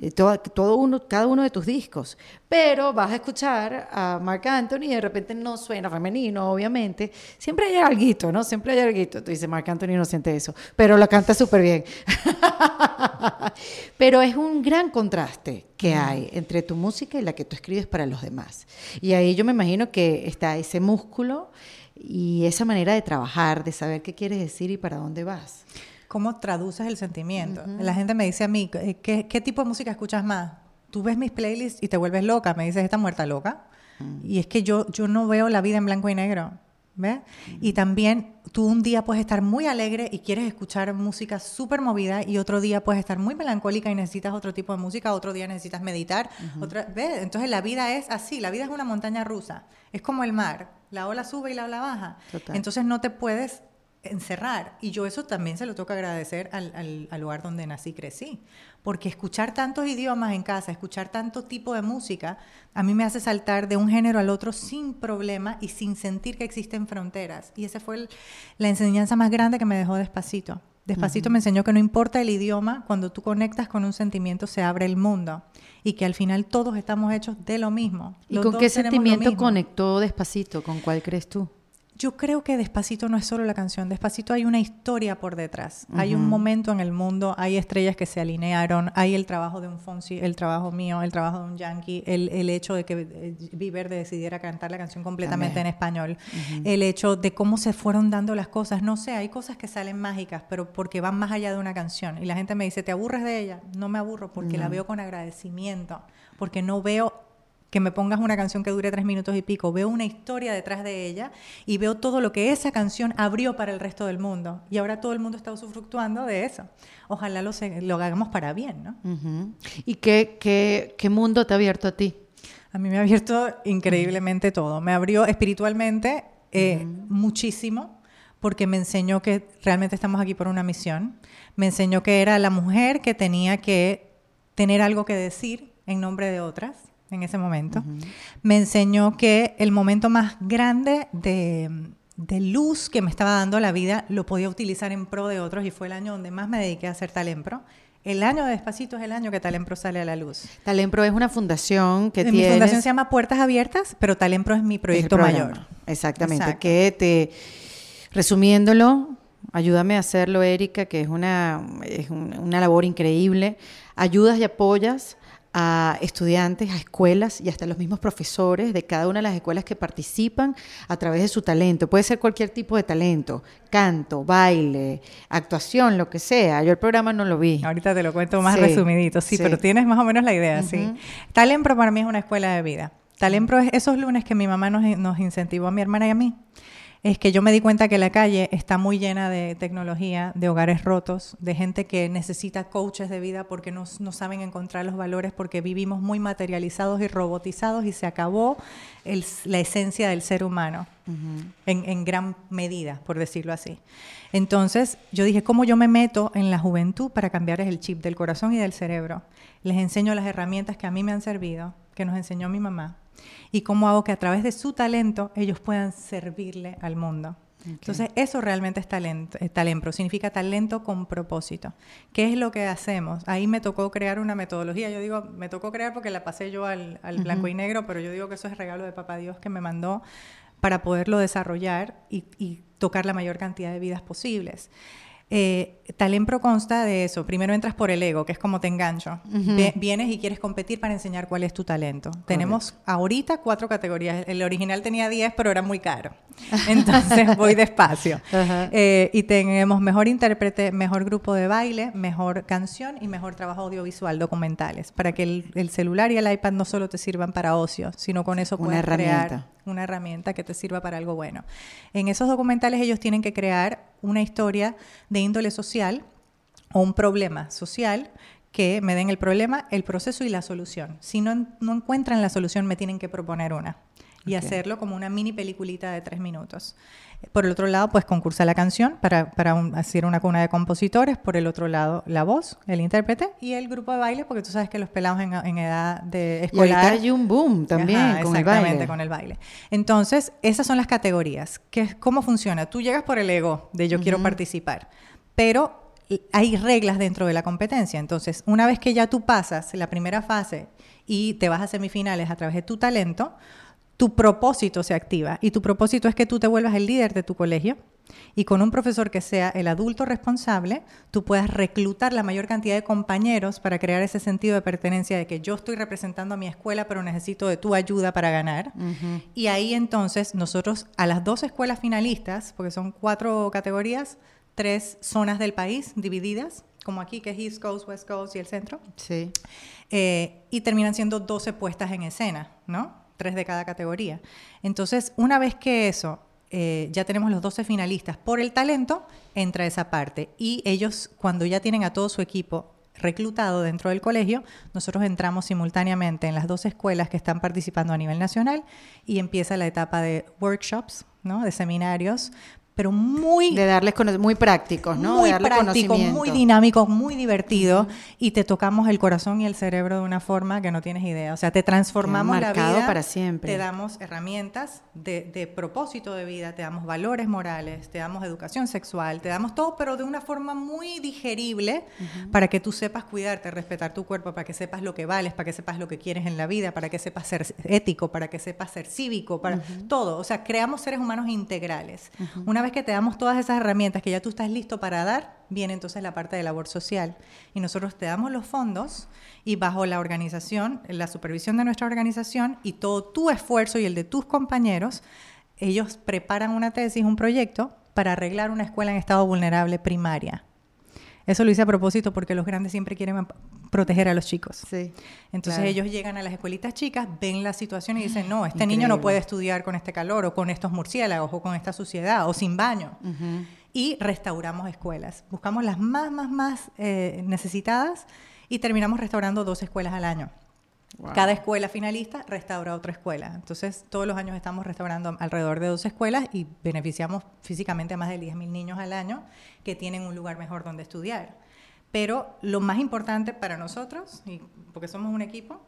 Eh, todo, todo uno, cada uno de tus discos. Pero vas a escuchar a Marc Anthony y de repente no suena femenino, obviamente. Siempre hay algo, ¿no? Siempre hay algo. Tú dices, Marc Anthony no siente eso, pero lo canta súper bien. pero es un gran contraste que hay entre tu música y la que tú escribes para los demás. Y ahí yo me imagino que está ese músculo y esa manera de trabajar, de saber qué quieres decir y para dónde vas. ¿Cómo traduces el sentimiento? La gente me dice a mí, eh, ¿qué, qué tipo de música escuchas más? Tú ves mis playlists y te vuelves loca. Me dices, ¿esta muerta loca? Y es que yo, yo no veo la vida en blanco y negro. ¿Ves? Y también tú un día puedes estar muy alegre y quieres escuchar música súper movida y otro día puedes estar muy melancólica y necesitas otro tipo de música, otro día necesitas meditar. otra, ¿ves? Entonces la vida es así, la vida es una montaña rusa. Es como el mar, la ola sube y la ola baja. Total. Entonces no te puedes encerrar. Y yo eso también se lo tengo que agradecer al, al- al lugar donde nací y crecí. Porque escuchar tantos idiomas en casa, escuchar tanto tipo de música, a mí me hace saltar de un género al otro sin problema y sin sentir que existen fronteras. Y esa fue el- la enseñanza más grande que me dejó despacito. Despacito me enseñó que no importa el idioma, cuando tú conectas con un sentimiento se abre el mundo. Y que al final todos estamos hechos de lo mismo. ¿Y con qué sentimiento conectó despacito? ¿Con cuál crees tú? Yo creo que Despacito no es solo la canción, Despacito hay una historia por detrás, hay un momento en el mundo, hay estrellas que se alinearon, hay el trabajo de un Fonsi, el trabajo mío, el trabajo de un Yankee, el, el hecho de que eh, Viver decidiera cantar la canción completamente También. en español, el hecho de cómo se fueron dando las cosas, no sé, hay cosas que salen mágicas, pero porque van más allá de una canción. Y la gente me dice, ¿te aburres de ella? No me aburro porque la veo con agradecimiento, porque no veo que me pongas una canción que dure tres minutos y pico, veo una historia detrás de ella y veo todo lo que esa canción abrió para el resto del mundo. Y ahora todo el mundo está usufructuando de eso. Ojalá lo, lo hagamos para bien, ¿no? ¿Y qué, qué, qué mundo te ha abierto a ti? A mí me ha abierto increíblemente todo. Me abrió espiritualmente eh, muchísimo porque me enseñó que realmente estamos aquí por una misión. Me enseñó que era la mujer que tenía que tener algo que decir en nombre de otras en ese momento. Me enseñó que el momento más grande de, de, luz que me estaba dando la vida lo podía utilizar en pro de otros y fue el año donde más me dediqué a hacer Talempro. El año de Despacito es el año que Talempro sale a la luz. Talempro es una fundación que tiene... Mi fundación se llama Puertas Abiertas, pero Talempro es mi proyecto mayor. Exactamente, que te... Resumiéndolo, ayúdame a hacerlo, Erika, que es una, es una labor increíble. Ayudas y apoyas a estudiantes, a escuelas y hasta los mismos profesores de cada una de las escuelas que participan a través de su talento. Puede ser cualquier tipo de talento, canto, baile, actuación, lo que sea. Yo el programa no lo vi. Ahorita te lo cuento más resumidito, sí, pero tienes más o menos la idea, sí. Talempro para mí es una escuela de vida. Talempro es esos lunes que mi mamá nos, nos incentivó a mi hermana y a mí es que yo me di cuenta que la calle está muy llena de tecnología, de hogares rotos, de gente que necesita coaches de vida porque no, saben encontrar los valores, porque vivimos muy materializados y robotizados y se acabó la esencia del ser humano en, en, gran medida, por decirlo así. Entonces yo dije, ¿cómo yo me meto en la juventud para cambiar el chip del corazón y del cerebro? Les enseño las herramientas que a mí me han servido, que nos enseñó mi mamá y cómo hago que a través de su talento ellos puedan servirle al mundo. Entonces, eso realmente es talento, es talento, significa talento con propósito. ¿Qué es lo que hacemos? Ahí me tocó crear una metodología. Yo digo, me tocó crear porque la pasé yo al, blanco y negro, pero yo digo que eso es regalo de Papá Dios que me mandó para poderlo desarrollar y, y tocar la mayor cantidad de vidas posibles. Eh, Talempro consta de eso. Primero entras por el ego, que es como te engancho. Vienes y quieres competir para enseñar cuál es tu talento. Tenemos ahorita cuatro categorías. El original tenía diez, pero era muy caro. Entonces voy despacio. Eh, y tenemos mejor intérprete, mejor grupo de baile, mejor canción y mejor trabajo audiovisual, documentales, para que el, celular y el iPad no solo te sirvan para ocio, sino con eso puedes crear una herramienta que te sirva para algo bueno. En esos documentales ellos tienen que crear una historia de índole social o un problema social que me den el problema, el proceso y la solución. Si no, no encuentran la solución, me tienen que proponer una y hacerlo como una mini peliculita de tres minutos. Por el otro lado, pues concursa la canción para, para hacer una cuna de compositores. Por el otro lado, la voz, el intérprete y el grupo de baile, porque tú sabes que los pelados en, edad de escolar... Y hay un boom también con el baile. con el baile. Entonces, esas son las categorías. ¿Qué, ¿Cómo funciona? Tú llegas por el ego de yo quiero participar, pero hay reglas dentro de la competencia. Entonces, una vez que ya tú pasas la primera fase y te vas a semifinales a través de tu talento, tu propósito se activa y tu propósito es que tú te vuelvas el líder de tu colegio y con un profesor que sea el adulto responsable, tú puedas reclutar la mayor cantidad de compañeros para crear ese sentido de pertenencia de que yo estoy representando a mi escuela, pero necesito de tu ayuda para ganar. Y ahí entonces nosotros a las dos escuelas finalistas, porque son cuatro categorías, tres zonas del país divididas, como aquí que es East Coast, West Coast y el centro. Sí. Eh, y terminan siendo 12 puestas en escena, ¿no? Tres de cada categoría. Entonces, una vez que eso, eh, ya tenemos los 12 finalistas por el talento, entra esa parte. Y ellos, cuando ya tienen a todo su equipo reclutado dentro del colegio, nosotros entramos simultáneamente en las dos escuelas que están participando a nivel nacional y empieza la etapa de workshops, ¿no? de seminarios, pero muy... De darles muy prácticos, ¿no? Muy práctico, muy dinámico, muy divertido y te tocamos el corazón y el cerebro de una forma que no tienes idea. O sea, te transformamos la vida. para siempre. Te damos herramientas de, de, propósito de vida, te damos valores morales, te damos educación sexual, te damos todo, pero de una forma muy digerible para que tú sepas cuidarte, respetar tu cuerpo, para que sepas lo que vales, para que sepas lo que quieres en la vida, para que sepas ser ético, para que sepas ser cívico, para todo. O sea, creamos seres humanos integrales. Una vez que te damos todas esas herramientas que ya tú estás listo para dar, viene entonces la parte de labor social. Y nosotros te damos los fondos y bajo la organización, la supervisión de nuestra organización y todo tu esfuerzo y el de tus compañeros, ellos preparan una tesis, un proyecto para arreglar una escuela en estado vulnerable primaria. Eso lo hice a propósito porque los grandes siempre quieren proteger a los chicos. Sí. Entonces claro. ellos llegan a las escuelitas chicas, ven la situación y dicen, no, este niño no puede estudiar con este calor o con estos murciélagos o con esta suciedad o sin baño. Y restauramos escuelas. Buscamos las más, más, más eh, necesitadas y terminamos restaurando dos escuelas al año. Cada escuela finalista restaura otra escuela. Entonces, todos los años estamos restaurando alrededor de dos escuelas y beneficiamos físicamente a más de 10.000 niños al año que tienen un lugar mejor donde estudiar. Pero lo más importante para nosotros, y porque somos un equipo,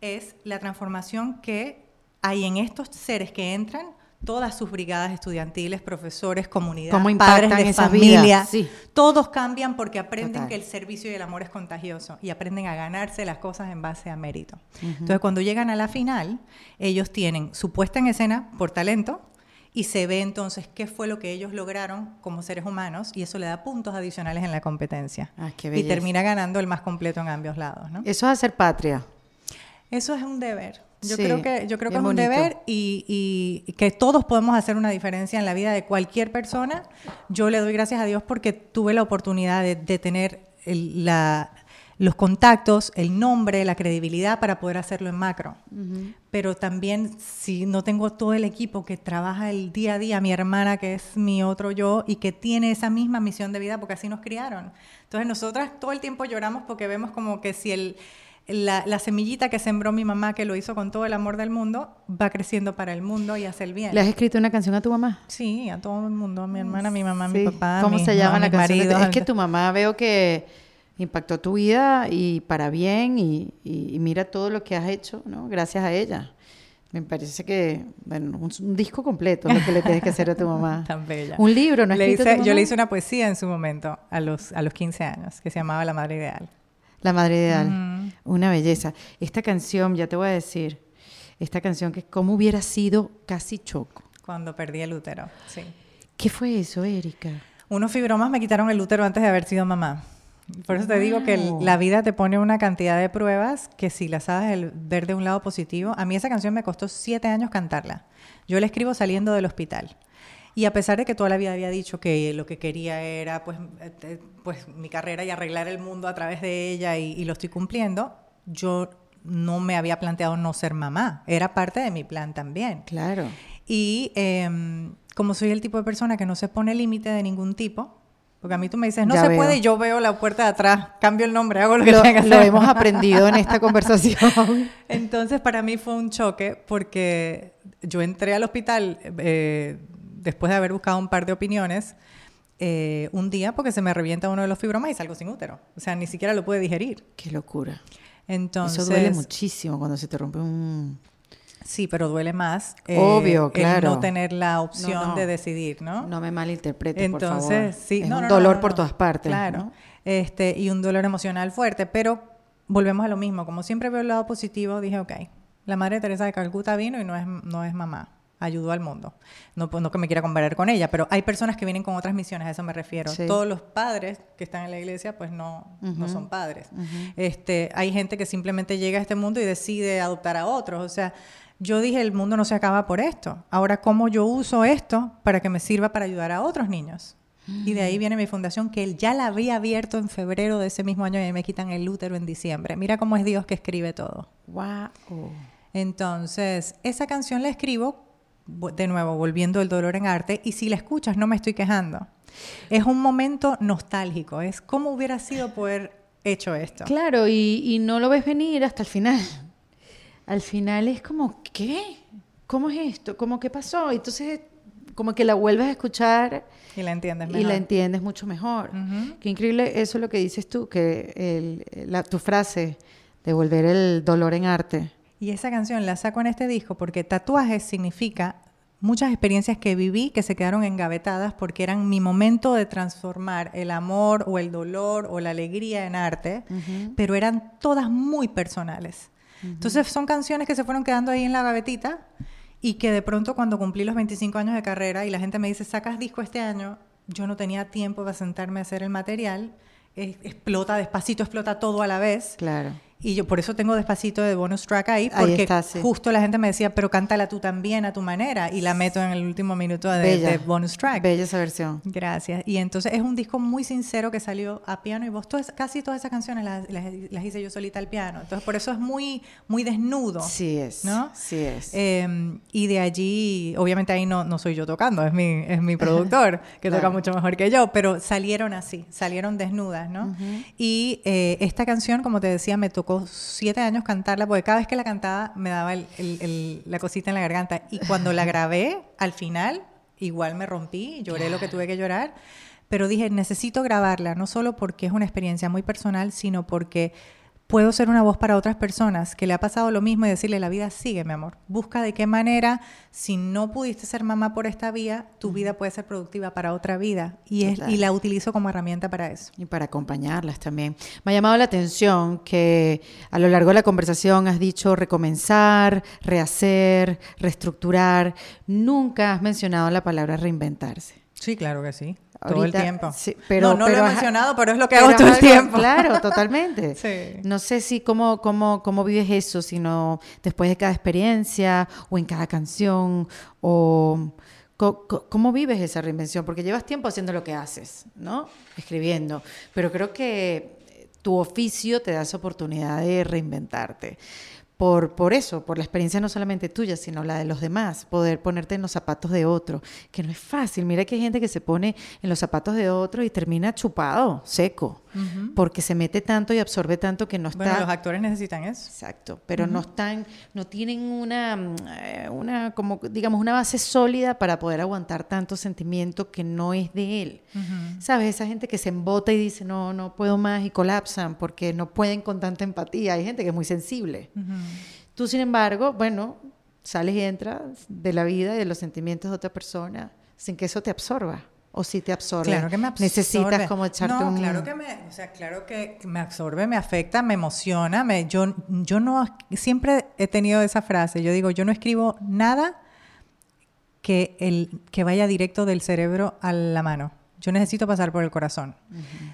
es la transformación que hay en estos seres que entran, todas sus brigadas estudiantiles, profesores, comunidad, ¿Cómo padres de familia? Sí. todos cambian porque aprenden Total. que el servicio y el amor es contagioso y aprenden a ganarse las cosas en base a mérito. Entonces, cuando llegan a la final, ellos tienen su puesta en escena por talento y se ve entonces qué fue lo que ellos lograron como seres humanos y eso le da puntos adicionales en la competencia. Ah, qué y termina ganando el más completo en ambos lados, ¿no? Eso es hacer patria. Eso es un deber. Yo Sí, creo que, yo creo que es un bonito. deber y, y- y que todos podemos hacer una diferencia en la vida de cualquier persona. Yo le doy gracias a Dios porque tuve la oportunidad de, de tener el- la- los contactos, el nombre, la credibilidad para poder hacerlo en macro. Pero también si no tengo todo el equipo que trabaja el día a día, mi hermana que es mi otro yo y que tiene esa misma misión de vida porque así nos criaron. Entonces nosotras todo el tiempo lloramos porque vemos como que si el, la, la semillita que sembró mi mamá, que lo hizo con todo el amor del mundo, va creciendo para el mundo y hace el bien. ¿Le has escrito una canción a tu mamá? Sí, a todo el mundo, a mi hermana, a mi mamá, a mi papá. ¿Cómo se llama a la canción? es que tu mamá veo que impactó tu vida y para bien y, y- y mira todo lo que has hecho, ¿no? Gracias a ella. Me parece que, bueno, un, un disco completo lo que le tienes que hacer a tu mamá. Tan bella. Un libro, ¿no? Le hice- tu yo le mamá? hice una poesía en su momento, a los, a los 15 años, que se llamaba La Madre Ideal. La Madre Ideal. Ujú. Una belleza. Esta canción, ya te voy a decir, esta canción que como hubiera sido casi choco. Cuando perdí el útero, sí. ¿Qué fue eso, Erika? Unos fibromas me quitaron el útero antes de haber sido mamá. Por eso te digo que el- la vida te pone una cantidad de pruebas que si las sabes el- ver de un lado positivo, a mí esa canción me costó siete años cantarla. Yo la escribo saliendo del hospital. Y a pesar de que toda la vida había dicho que lo que quería era pues, eh, eh, pues mi carrera y arreglar el mundo a través de ella y, y lo estoy cumpliendo, yo no me había planteado no ser mamá. Era parte de mi plan también. Claro. Y em, como soy el tipo de persona que no se pone límite de ningún tipo, porque a mí tú me dices, no Ya se veo. puede, y yo veo la puerta de atrás, cambio el nombre, hago lo que Lo, tenga que lo hacer. hemos aprendido en esta conversación. Entonces, para mí fue un choque porque yo entré al hospital eh, después de haber buscado un par de opiniones eh, un día porque se me revienta uno de los fibromas y salgo sin útero. O sea, ni siquiera lo pude digerir. Qué locura. Entonces, Eso duele muchísimo cuando se te rompe un... Sí, pero duele más. eh, Obvio, el claro. no tener la opción No, no. de decidir, ¿no? No me malinterpretes, por favor. Entonces, sí, Es no, un dolor por todas partes. Claro. Este, y un dolor emocional fuerte, pero volvemos a lo mismo. Como siempre veo el lado positivo, dije, ok, la Madre Teresa de Calcuta vino y no es, no es mamá, ayudó al mundo. No, pues, no que me quiera comparar con ella, pero hay personas que vienen con otras misiones, a eso me refiero. Sí. Todos los padres que están en la iglesia, pues no, no son padres. Este, hay gente que simplemente llega a este mundo y decide adoptar a otros. O sea, yo dije, el mundo no se acaba por esto. Ahora, ¿cómo yo uso esto para que me sirva para ayudar a otros niños? Y de ahí viene mi fundación, que él ya la había abierto en febrero de ese mismo año y me quitan el útero en diciembre. Mira cómo es Dios que escribe todo. Wow. Entonces, esa canción la escribo, de nuevo, volviendo el dolor en arte, y si la escuchas, no me estoy quejando. Es un momento nostálgico, es cómo hubiera sido poder hecho esto. Claro, y, y no lo ves venir hasta el final. Al final es como, ¿qué? ¿Cómo es esto? ¿Cómo qué pasó? Entonces, como que la vuelves a escuchar Y la entiendes y mejor. la entiendes mucho mejor. Ujú. Qué increíble eso lo que dices tú, que el- la, tu frase de volver el dolor en arte. Y esa canción la saco en este disco porque tatuajes significa muchas experiencias que viví que se quedaron engavetadas porque eran mi momento de transformar el amor o el dolor o la alegría en arte, pero eran todas muy personales. Entonces son canciones que se fueron quedando ahí en la gavetita y que de pronto cuando cumplí los 25 años de carrera y la gente me dice, sacas disco este año, yo no tenía tiempo para sentarme a hacer el material, explota, despacito explota todo a la vez. Claro. Y yo por eso tengo despacito de bonus track ahí, Ahí porque está, sí. justo la gente me decía, pero cántala tú también a tu manera. Y la meto en el último minuto de, Bella. de bonus track. Bella esa versión. Gracias. Y entonces es un disco muy sincero que salió a piano y voz. Todas- casi todas esas canciones las, las- las hice yo solita al piano. Entonces por eso es muy, muy desnudo. Sí es. ¿No? Sí es. Eh, y de allí, obviamente ahí no, no soy yo tocando, es mi, es mi productor, que toca Claro. mucho mejor que yo, pero salieron así, salieron desnudas, ¿no? Y eh, esta canción, como te decía, me tocó siete años cantarla, porque cada vez que la cantaba me daba el- el- el- la cosita en la garganta. Y cuando la grabé, al final, igual me rompí, lloré lo que tuve que llorar, pero dije, necesito grabarla, no solo porque es una experiencia muy personal, sino porque puedo ser una voz para otras personas que le ha pasado lo mismo y decirle, la vida sigue, mi amor. Busca de qué manera, si no pudiste ser mamá por esta vía, tu vida puede ser productiva para otra vida. Y, es, y la utilizo como herramienta para eso. Y para acompañarlas también. Me ha llamado la atención que a lo largo de la conversación has dicho recomenzar, rehacer, reestructurar. Nunca has mencionado la palabra reinventarse. Sí, claro que sí. Todo el Ahorita, tiempo. sí, pero- no, no pero lo he mencionado, pero es lo que hago todo el tiempo. Claro, totalmente. Sí. No sé si cómo, cómo, cómo vives eso, sino después de cada experiencia o en cada canción o cómo vives esa reinvención, porque llevas tiempo haciendo lo que haces, ¿no? Escribiendo, pero creo que tu oficio te da esa oportunidad de reinventarte. Por, por eso, por la experiencia no solamente tuya, sino la de los demás, poder ponerte en los zapatos de otro, que no es fácil. Mira que hay gente que se pone en los zapatos de otro y termina chupado, seco, porque se mete tanto y absorbe tanto que no está... Bueno, los actores necesitan eso. Exacto, pero no están, no tienen una, eh, una, como digamos, una base sólida para poder aguantar tanto sentimiento que no es de él. ¿Sabes? Esa gente que se embota y dice, no, no puedo más y colapsan porque no pueden con tanta empatía. Hay gente que es muy sensible. Tú, sin embargo, bueno, sales y entras de la vida y de los sentimientos de otra persona sin que eso te absorba. O si te absorbe. Claro que me absorbe. Necesitas como echarte no, un... claro que me, o sea, claro que me absorbe, me afecta, me emociona. Me, yo, yo no, siempre he tenido esa frase. Yo digo, yo no escribo nada que, el, que vaya directo del cerebro a la mano. Yo necesito pasar por el corazón.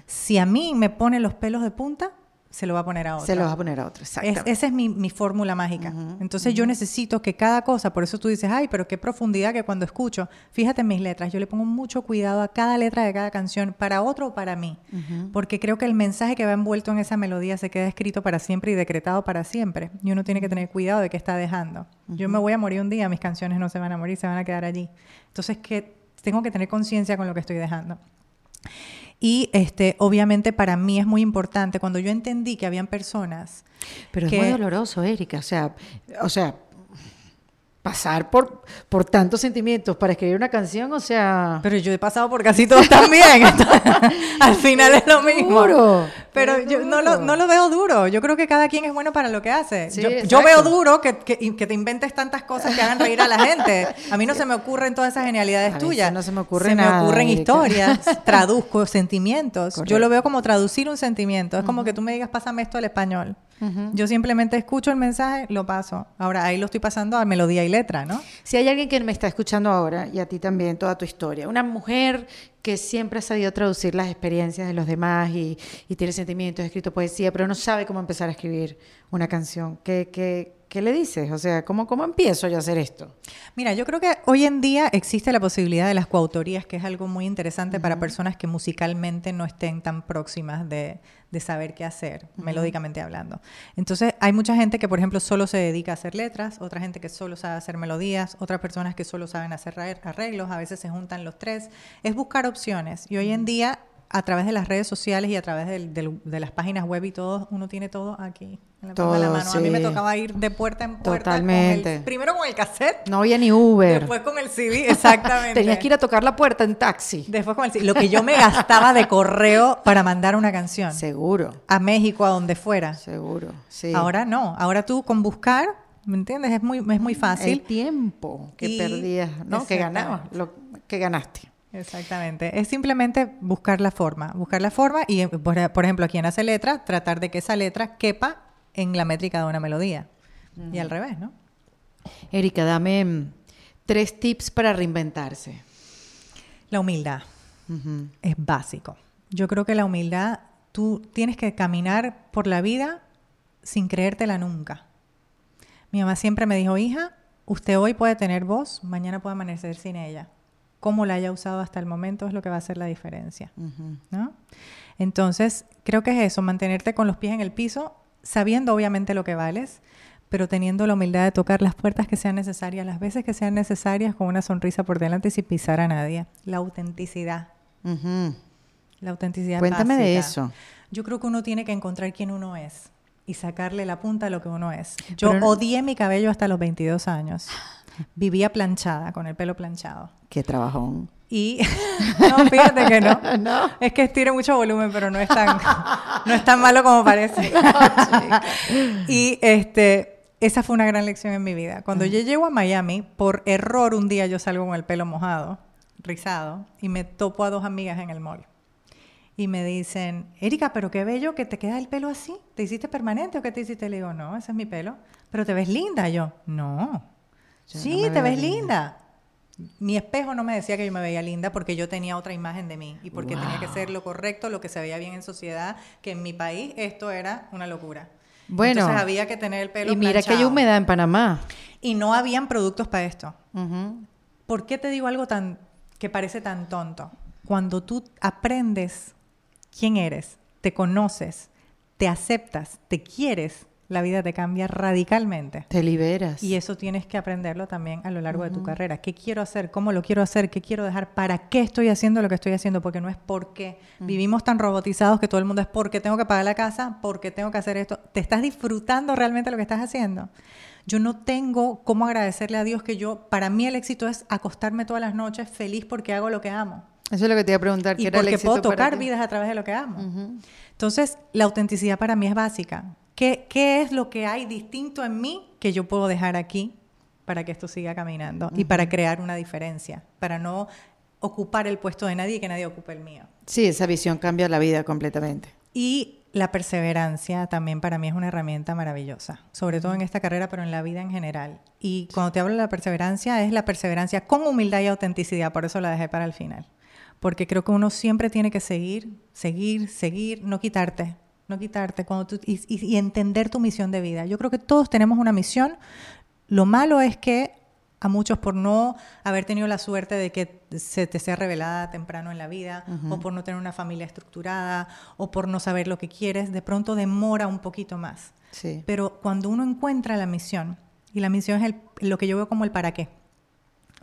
Si a mí me pone los pelos de punta, se lo va a poner a otro. Se lo vas a poner a otro, Es- exactamente. esa es mi, mi fórmula mágica. Entonces yo necesito que cada cosa, por eso tú dices, ay, pero qué profundidad que cuando escucho, fíjate en mis letras, yo le pongo mucho cuidado a cada letra de cada canción, para otro o para mí, porque creo que el mensaje que va envuelto en esa melodía se queda escrito para siempre y decretado para siempre. Y uno tiene que tener cuidado de qué está dejando. Yo me voy a morir un día, mis canciones no se van a morir, se van a quedar allí. Entonces que tengo que tener conciencia con lo que estoy dejando. Y este, obviamente para mí es muy importante, cuando yo entendí que habían personas Pero es que- muy doloroso, Erika. O sea, o sea, pasar por, por tantos sentimientos para escribir una canción, o sea. Pero yo he pasado por casi todos también. Al final es lo mismo. duro, Pero yo no lo, duro. no lo veo duro. Yo creo que cada quien es bueno para lo que hace. Sí, yo, veo duro que, que, te inventes tantas cosas que hagan reír a la gente. A mí no se me ocurren todas esas genialidades A tuyas. no se me ocurre Se nada, me ocurren historias, traduzco sentimientos. Correcto. Yo lo veo como traducir un sentimiento. Es como que tú me digas, pásame esto al español. Yo simplemente escucho el mensaje, lo paso. Ahora ahí lo estoy pasando a melodía y letra, Si hay alguien que me está escuchando ahora, y a ti también, toda tu historia, una mujer que siempre ha sabido traducir las experiencias de los demás y, y tiene sentimientos, ha escrito poesía, pero no sabe cómo empezar a escribir una canción, ¿qué, qué, qué le dices? O sea, ¿cómo, ¿cómo empiezo yo a hacer esto? Mira, yo creo que hoy en día existe la posibilidad de las coautorías, que es algo muy interesante para personas que musicalmente no estén tan próximas de, de saber qué hacer, melódicamente hablando. Entonces, hay mucha gente que, por ejemplo, solo se dedica a hacer letras, otra gente que solo sabe hacer melodías, otras personas que solo saben hacer arreglos, a veces se juntan los tres. Es buscar opciones. Y hoy en día, a través de las redes sociales y a través del- del- de las páginas web y todo, uno tiene todo aquí. En la palma de la Todo, mano. A mí me tocaba ir de puerta en puerta. con el- Totalmente. primero con el cassette No había ni Uber. Después con el CD, exactamente. Tenías que ir a tocar la puerta en taxi. Después con el CD. Lo que yo me gastaba de correo para mandar una canción. Seguro, A México, a donde fuera. seguro. Sí. Ahora no. Ahora tú con buscar, ¿me entiendes? Es muy, es muy el fácil. tiempo que Y- perdías, ¿no? Que ganabas, lo que ganaste. Exactamente. Es simplemente buscar la forma. Buscar la forma y, por, por ejemplo, quien hace letra, tratar de que esa letra quepa en la métrica de una melodía. Y al revés, ¿no? Erika, dame mm, tres tips para reinventarse. La humildad. Es básico. Yo creo que la humildad, tú tienes que caminar por la vida sin creértela nunca. Mi mamá siempre me dijo, hija, usted hoy puede tener voz, mañana puede amanecer sin ella. Cómo la haya usado hasta el momento es lo que va a hacer la diferencia. ¿no? Entonces, creo que es eso, mantenerte con los pies en el piso, sabiendo obviamente lo que vales, pero teniendo la humildad de tocar las puertas que sean necesarias, las veces que sean necesarias, con una sonrisa por delante y sin pisar a nadie. La autenticidad. La autenticidad. Cuéntame de eso. Yo creo que uno tiene que encontrar quién uno es y sacarle la punta a lo que uno es. Yo Pero odié mi cabello hasta los 22 años. Vivía planchada, con el pelo planchado. Qué trabajón. Y no, fíjate que no. Es que tiene mucho volumen, pero no es tan, no es tan malo como parece. y este, esa fue una gran lección en mi vida. Cuando yo llego a Miami, por error un día yo salgo con el pelo mojado, rizado, y me topo a dos amigas en el mall. Y me dicen, Erika, pero qué bello que te queda el pelo así. ¿Te hiciste permanente o qué te hiciste? Le digo, no, ese es mi pelo. Pero te ves linda. Yo, no. Yo sí, no te ves linda. linda. Mi espejo no me decía que yo me veía linda porque yo tenía otra imagen de mí y porque tenía que ser lo correcto, lo que se veía bien en sociedad, que en mi país esto era una locura. Bueno, Entonces había que tener el pelo Y mira que hay humedad en Panamá. Y no habían productos para esto. ¿Por qué te digo algo tan que parece tan tonto? Cuando tú aprendes quién eres, te conoces, te aceptas, te quieres, la vida te cambia radicalmente. Te liberas. Y eso tienes que aprenderlo también a lo largo de tu carrera. ¿Qué quiero hacer? ¿Cómo lo quiero hacer? ¿Qué quiero dejar? ¿Para qué estoy haciendo lo que estoy haciendo? Porque no es por qué. Vivimos tan robotizados que todo el mundo es porque tengo que pagar la casa, porque tengo que hacer esto. ¿Te estás disfrutando realmente lo que estás haciendo? Yo no tengo cómo agradecerle a Dios que yo, para mí el éxito es acostarme todas las noches feliz porque hago lo que amo. Eso es lo que te iba a preguntar. ¿qué Y era el porque éxito puedo tocar vidas a través de lo que amo. Entonces, la autenticidad para mí es básica. ¿Qué, ¿Qué es lo que hay distinto en mí que yo puedo dejar aquí para que esto siga caminando y para crear una diferencia? Para no ocupar el puesto de nadie y que nadie ocupe el mío. Sí, esa visión cambia la vida completamente. Y la perseverancia también para mí es una herramienta maravillosa, sobre todo en esta carrera, pero en la vida en general. Y cuando te hablo de la perseverancia, es la perseverancia con humildad y autenticidad, por eso la dejé para el final. Porque creo que uno siempre tiene que seguir, seguir, seguir, no quitarte, no quitarte cuando tú, y, y- y entender tu misión de vida. Yo creo que todos tenemos una misión. Lo malo es que a muchos por no haber tenido la suerte de que se te sea revelada temprano en la vida, o por no tener una familia estructurada, o por no saber lo que quieres, de pronto demora un poquito más. Sí. Pero cuando uno encuentra la misión, y la misión es el- lo que yo veo como el para qué.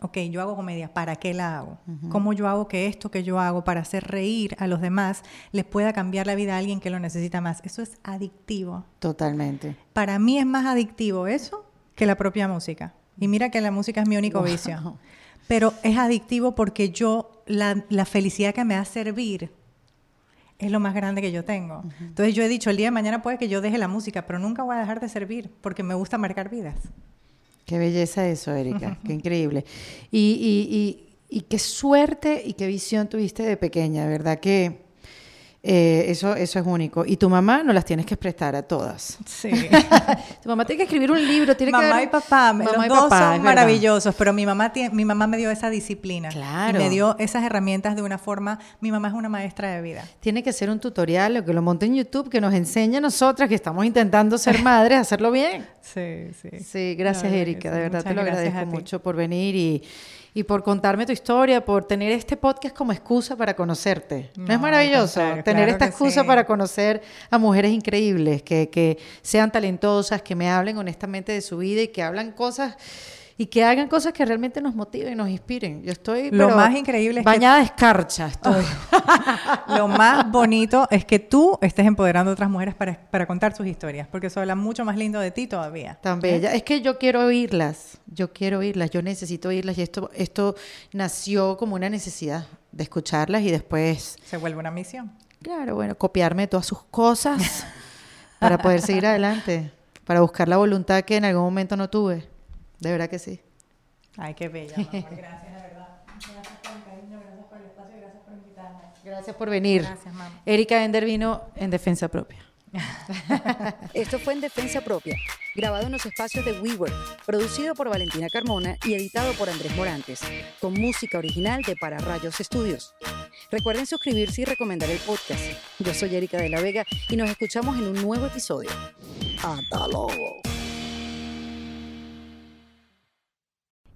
Ok, yo hago comedia, ¿para qué la hago? ¿Cómo yo hago que esto que yo hago para hacer reír a los demás les pueda cambiar la vida a alguien que lo necesita más? Eso es adictivo. Totalmente. Para mí es más adictivo eso que la propia música. Y mira que la música es mi único Wow. vicio. Pero es adictivo porque yo, la, la felicidad que me da servir es lo más grande que yo tengo. Entonces yo he dicho, el día de mañana puede que yo deje la música, pero nunca voy a dejar de servir porque me gusta marcar vidas. Qué belleza eso, Erika. Qué increíble. Y, y, y, y qué suerte y qué visión tuviste de pequeña, ¿verdad? Que eh, eso, eso es único. Y tu mamá no las tienes que prestar a todas. Sí. Tu mamá tiene que escribir un libro, tiene que mamá dar- y papá, Mamá los y dos papá, son maravillosos, pero mi mamá, tie- mi mamá me dio esa disciplina. Claro. Y me dio esas herramientas de una forma, mi mamá es una maestra de vida. Tiene que ser un tutorial o que lo monte en YouTube, que nos enseñe a nosotras que estamos intentando ser madres, a hacerlo bien. Sí, sí. Sí, gracias que Erika, de verdad te lo agradezco mucho por venir y, y por contarme tu historia, por tener este podcast como excusa para conocerte. ¿No, No, es maravilloso tener claro esta excusa sí. para conocer a mujeres increíbles, que, que sean talentosas, que me hablen honestamente de su vida y que hablan cosas y que hagan cosas que realmente nos motiven, nos inspiren. Yo estoy Lo pero más increíble es que- bañada de escarcha estoy. Lo más bonito es que tú estés empoderando a otras mujeres para, para contar sus historias, porque eso habla mucho más lindo de ti todavía. Tan bella. Es que yo quiero oírlas, yo quiero oírlas, yo necesito oírlas y esto, esto nació como una necesidad de escucharlas y después, Se vuelve una misión. claro, bueno, copiarme todas sus cosas para poder seguir adelante, para buscar la voluntad que en algún momento no tuve. De verdad que sí. Ay, qué bella. mamá. Gracias, de verdad. Gracias por el cariño, gracias por el espacio, gracias por invitarme. Gracias por venir. Gracias, mamá. Erika Ender vino en defensa propia. Esto fue en Defensa Propia, grabado en los espacios de WeWork, producido por Valentina Carmona y editado por Andrés Morantes, con música original de Para Rayos Studios. Recuerden suscribirse y recomendar el podcast. Yo soy Erika de la Vega y nos escuchamos en un nuevo episodio. Hasta luego.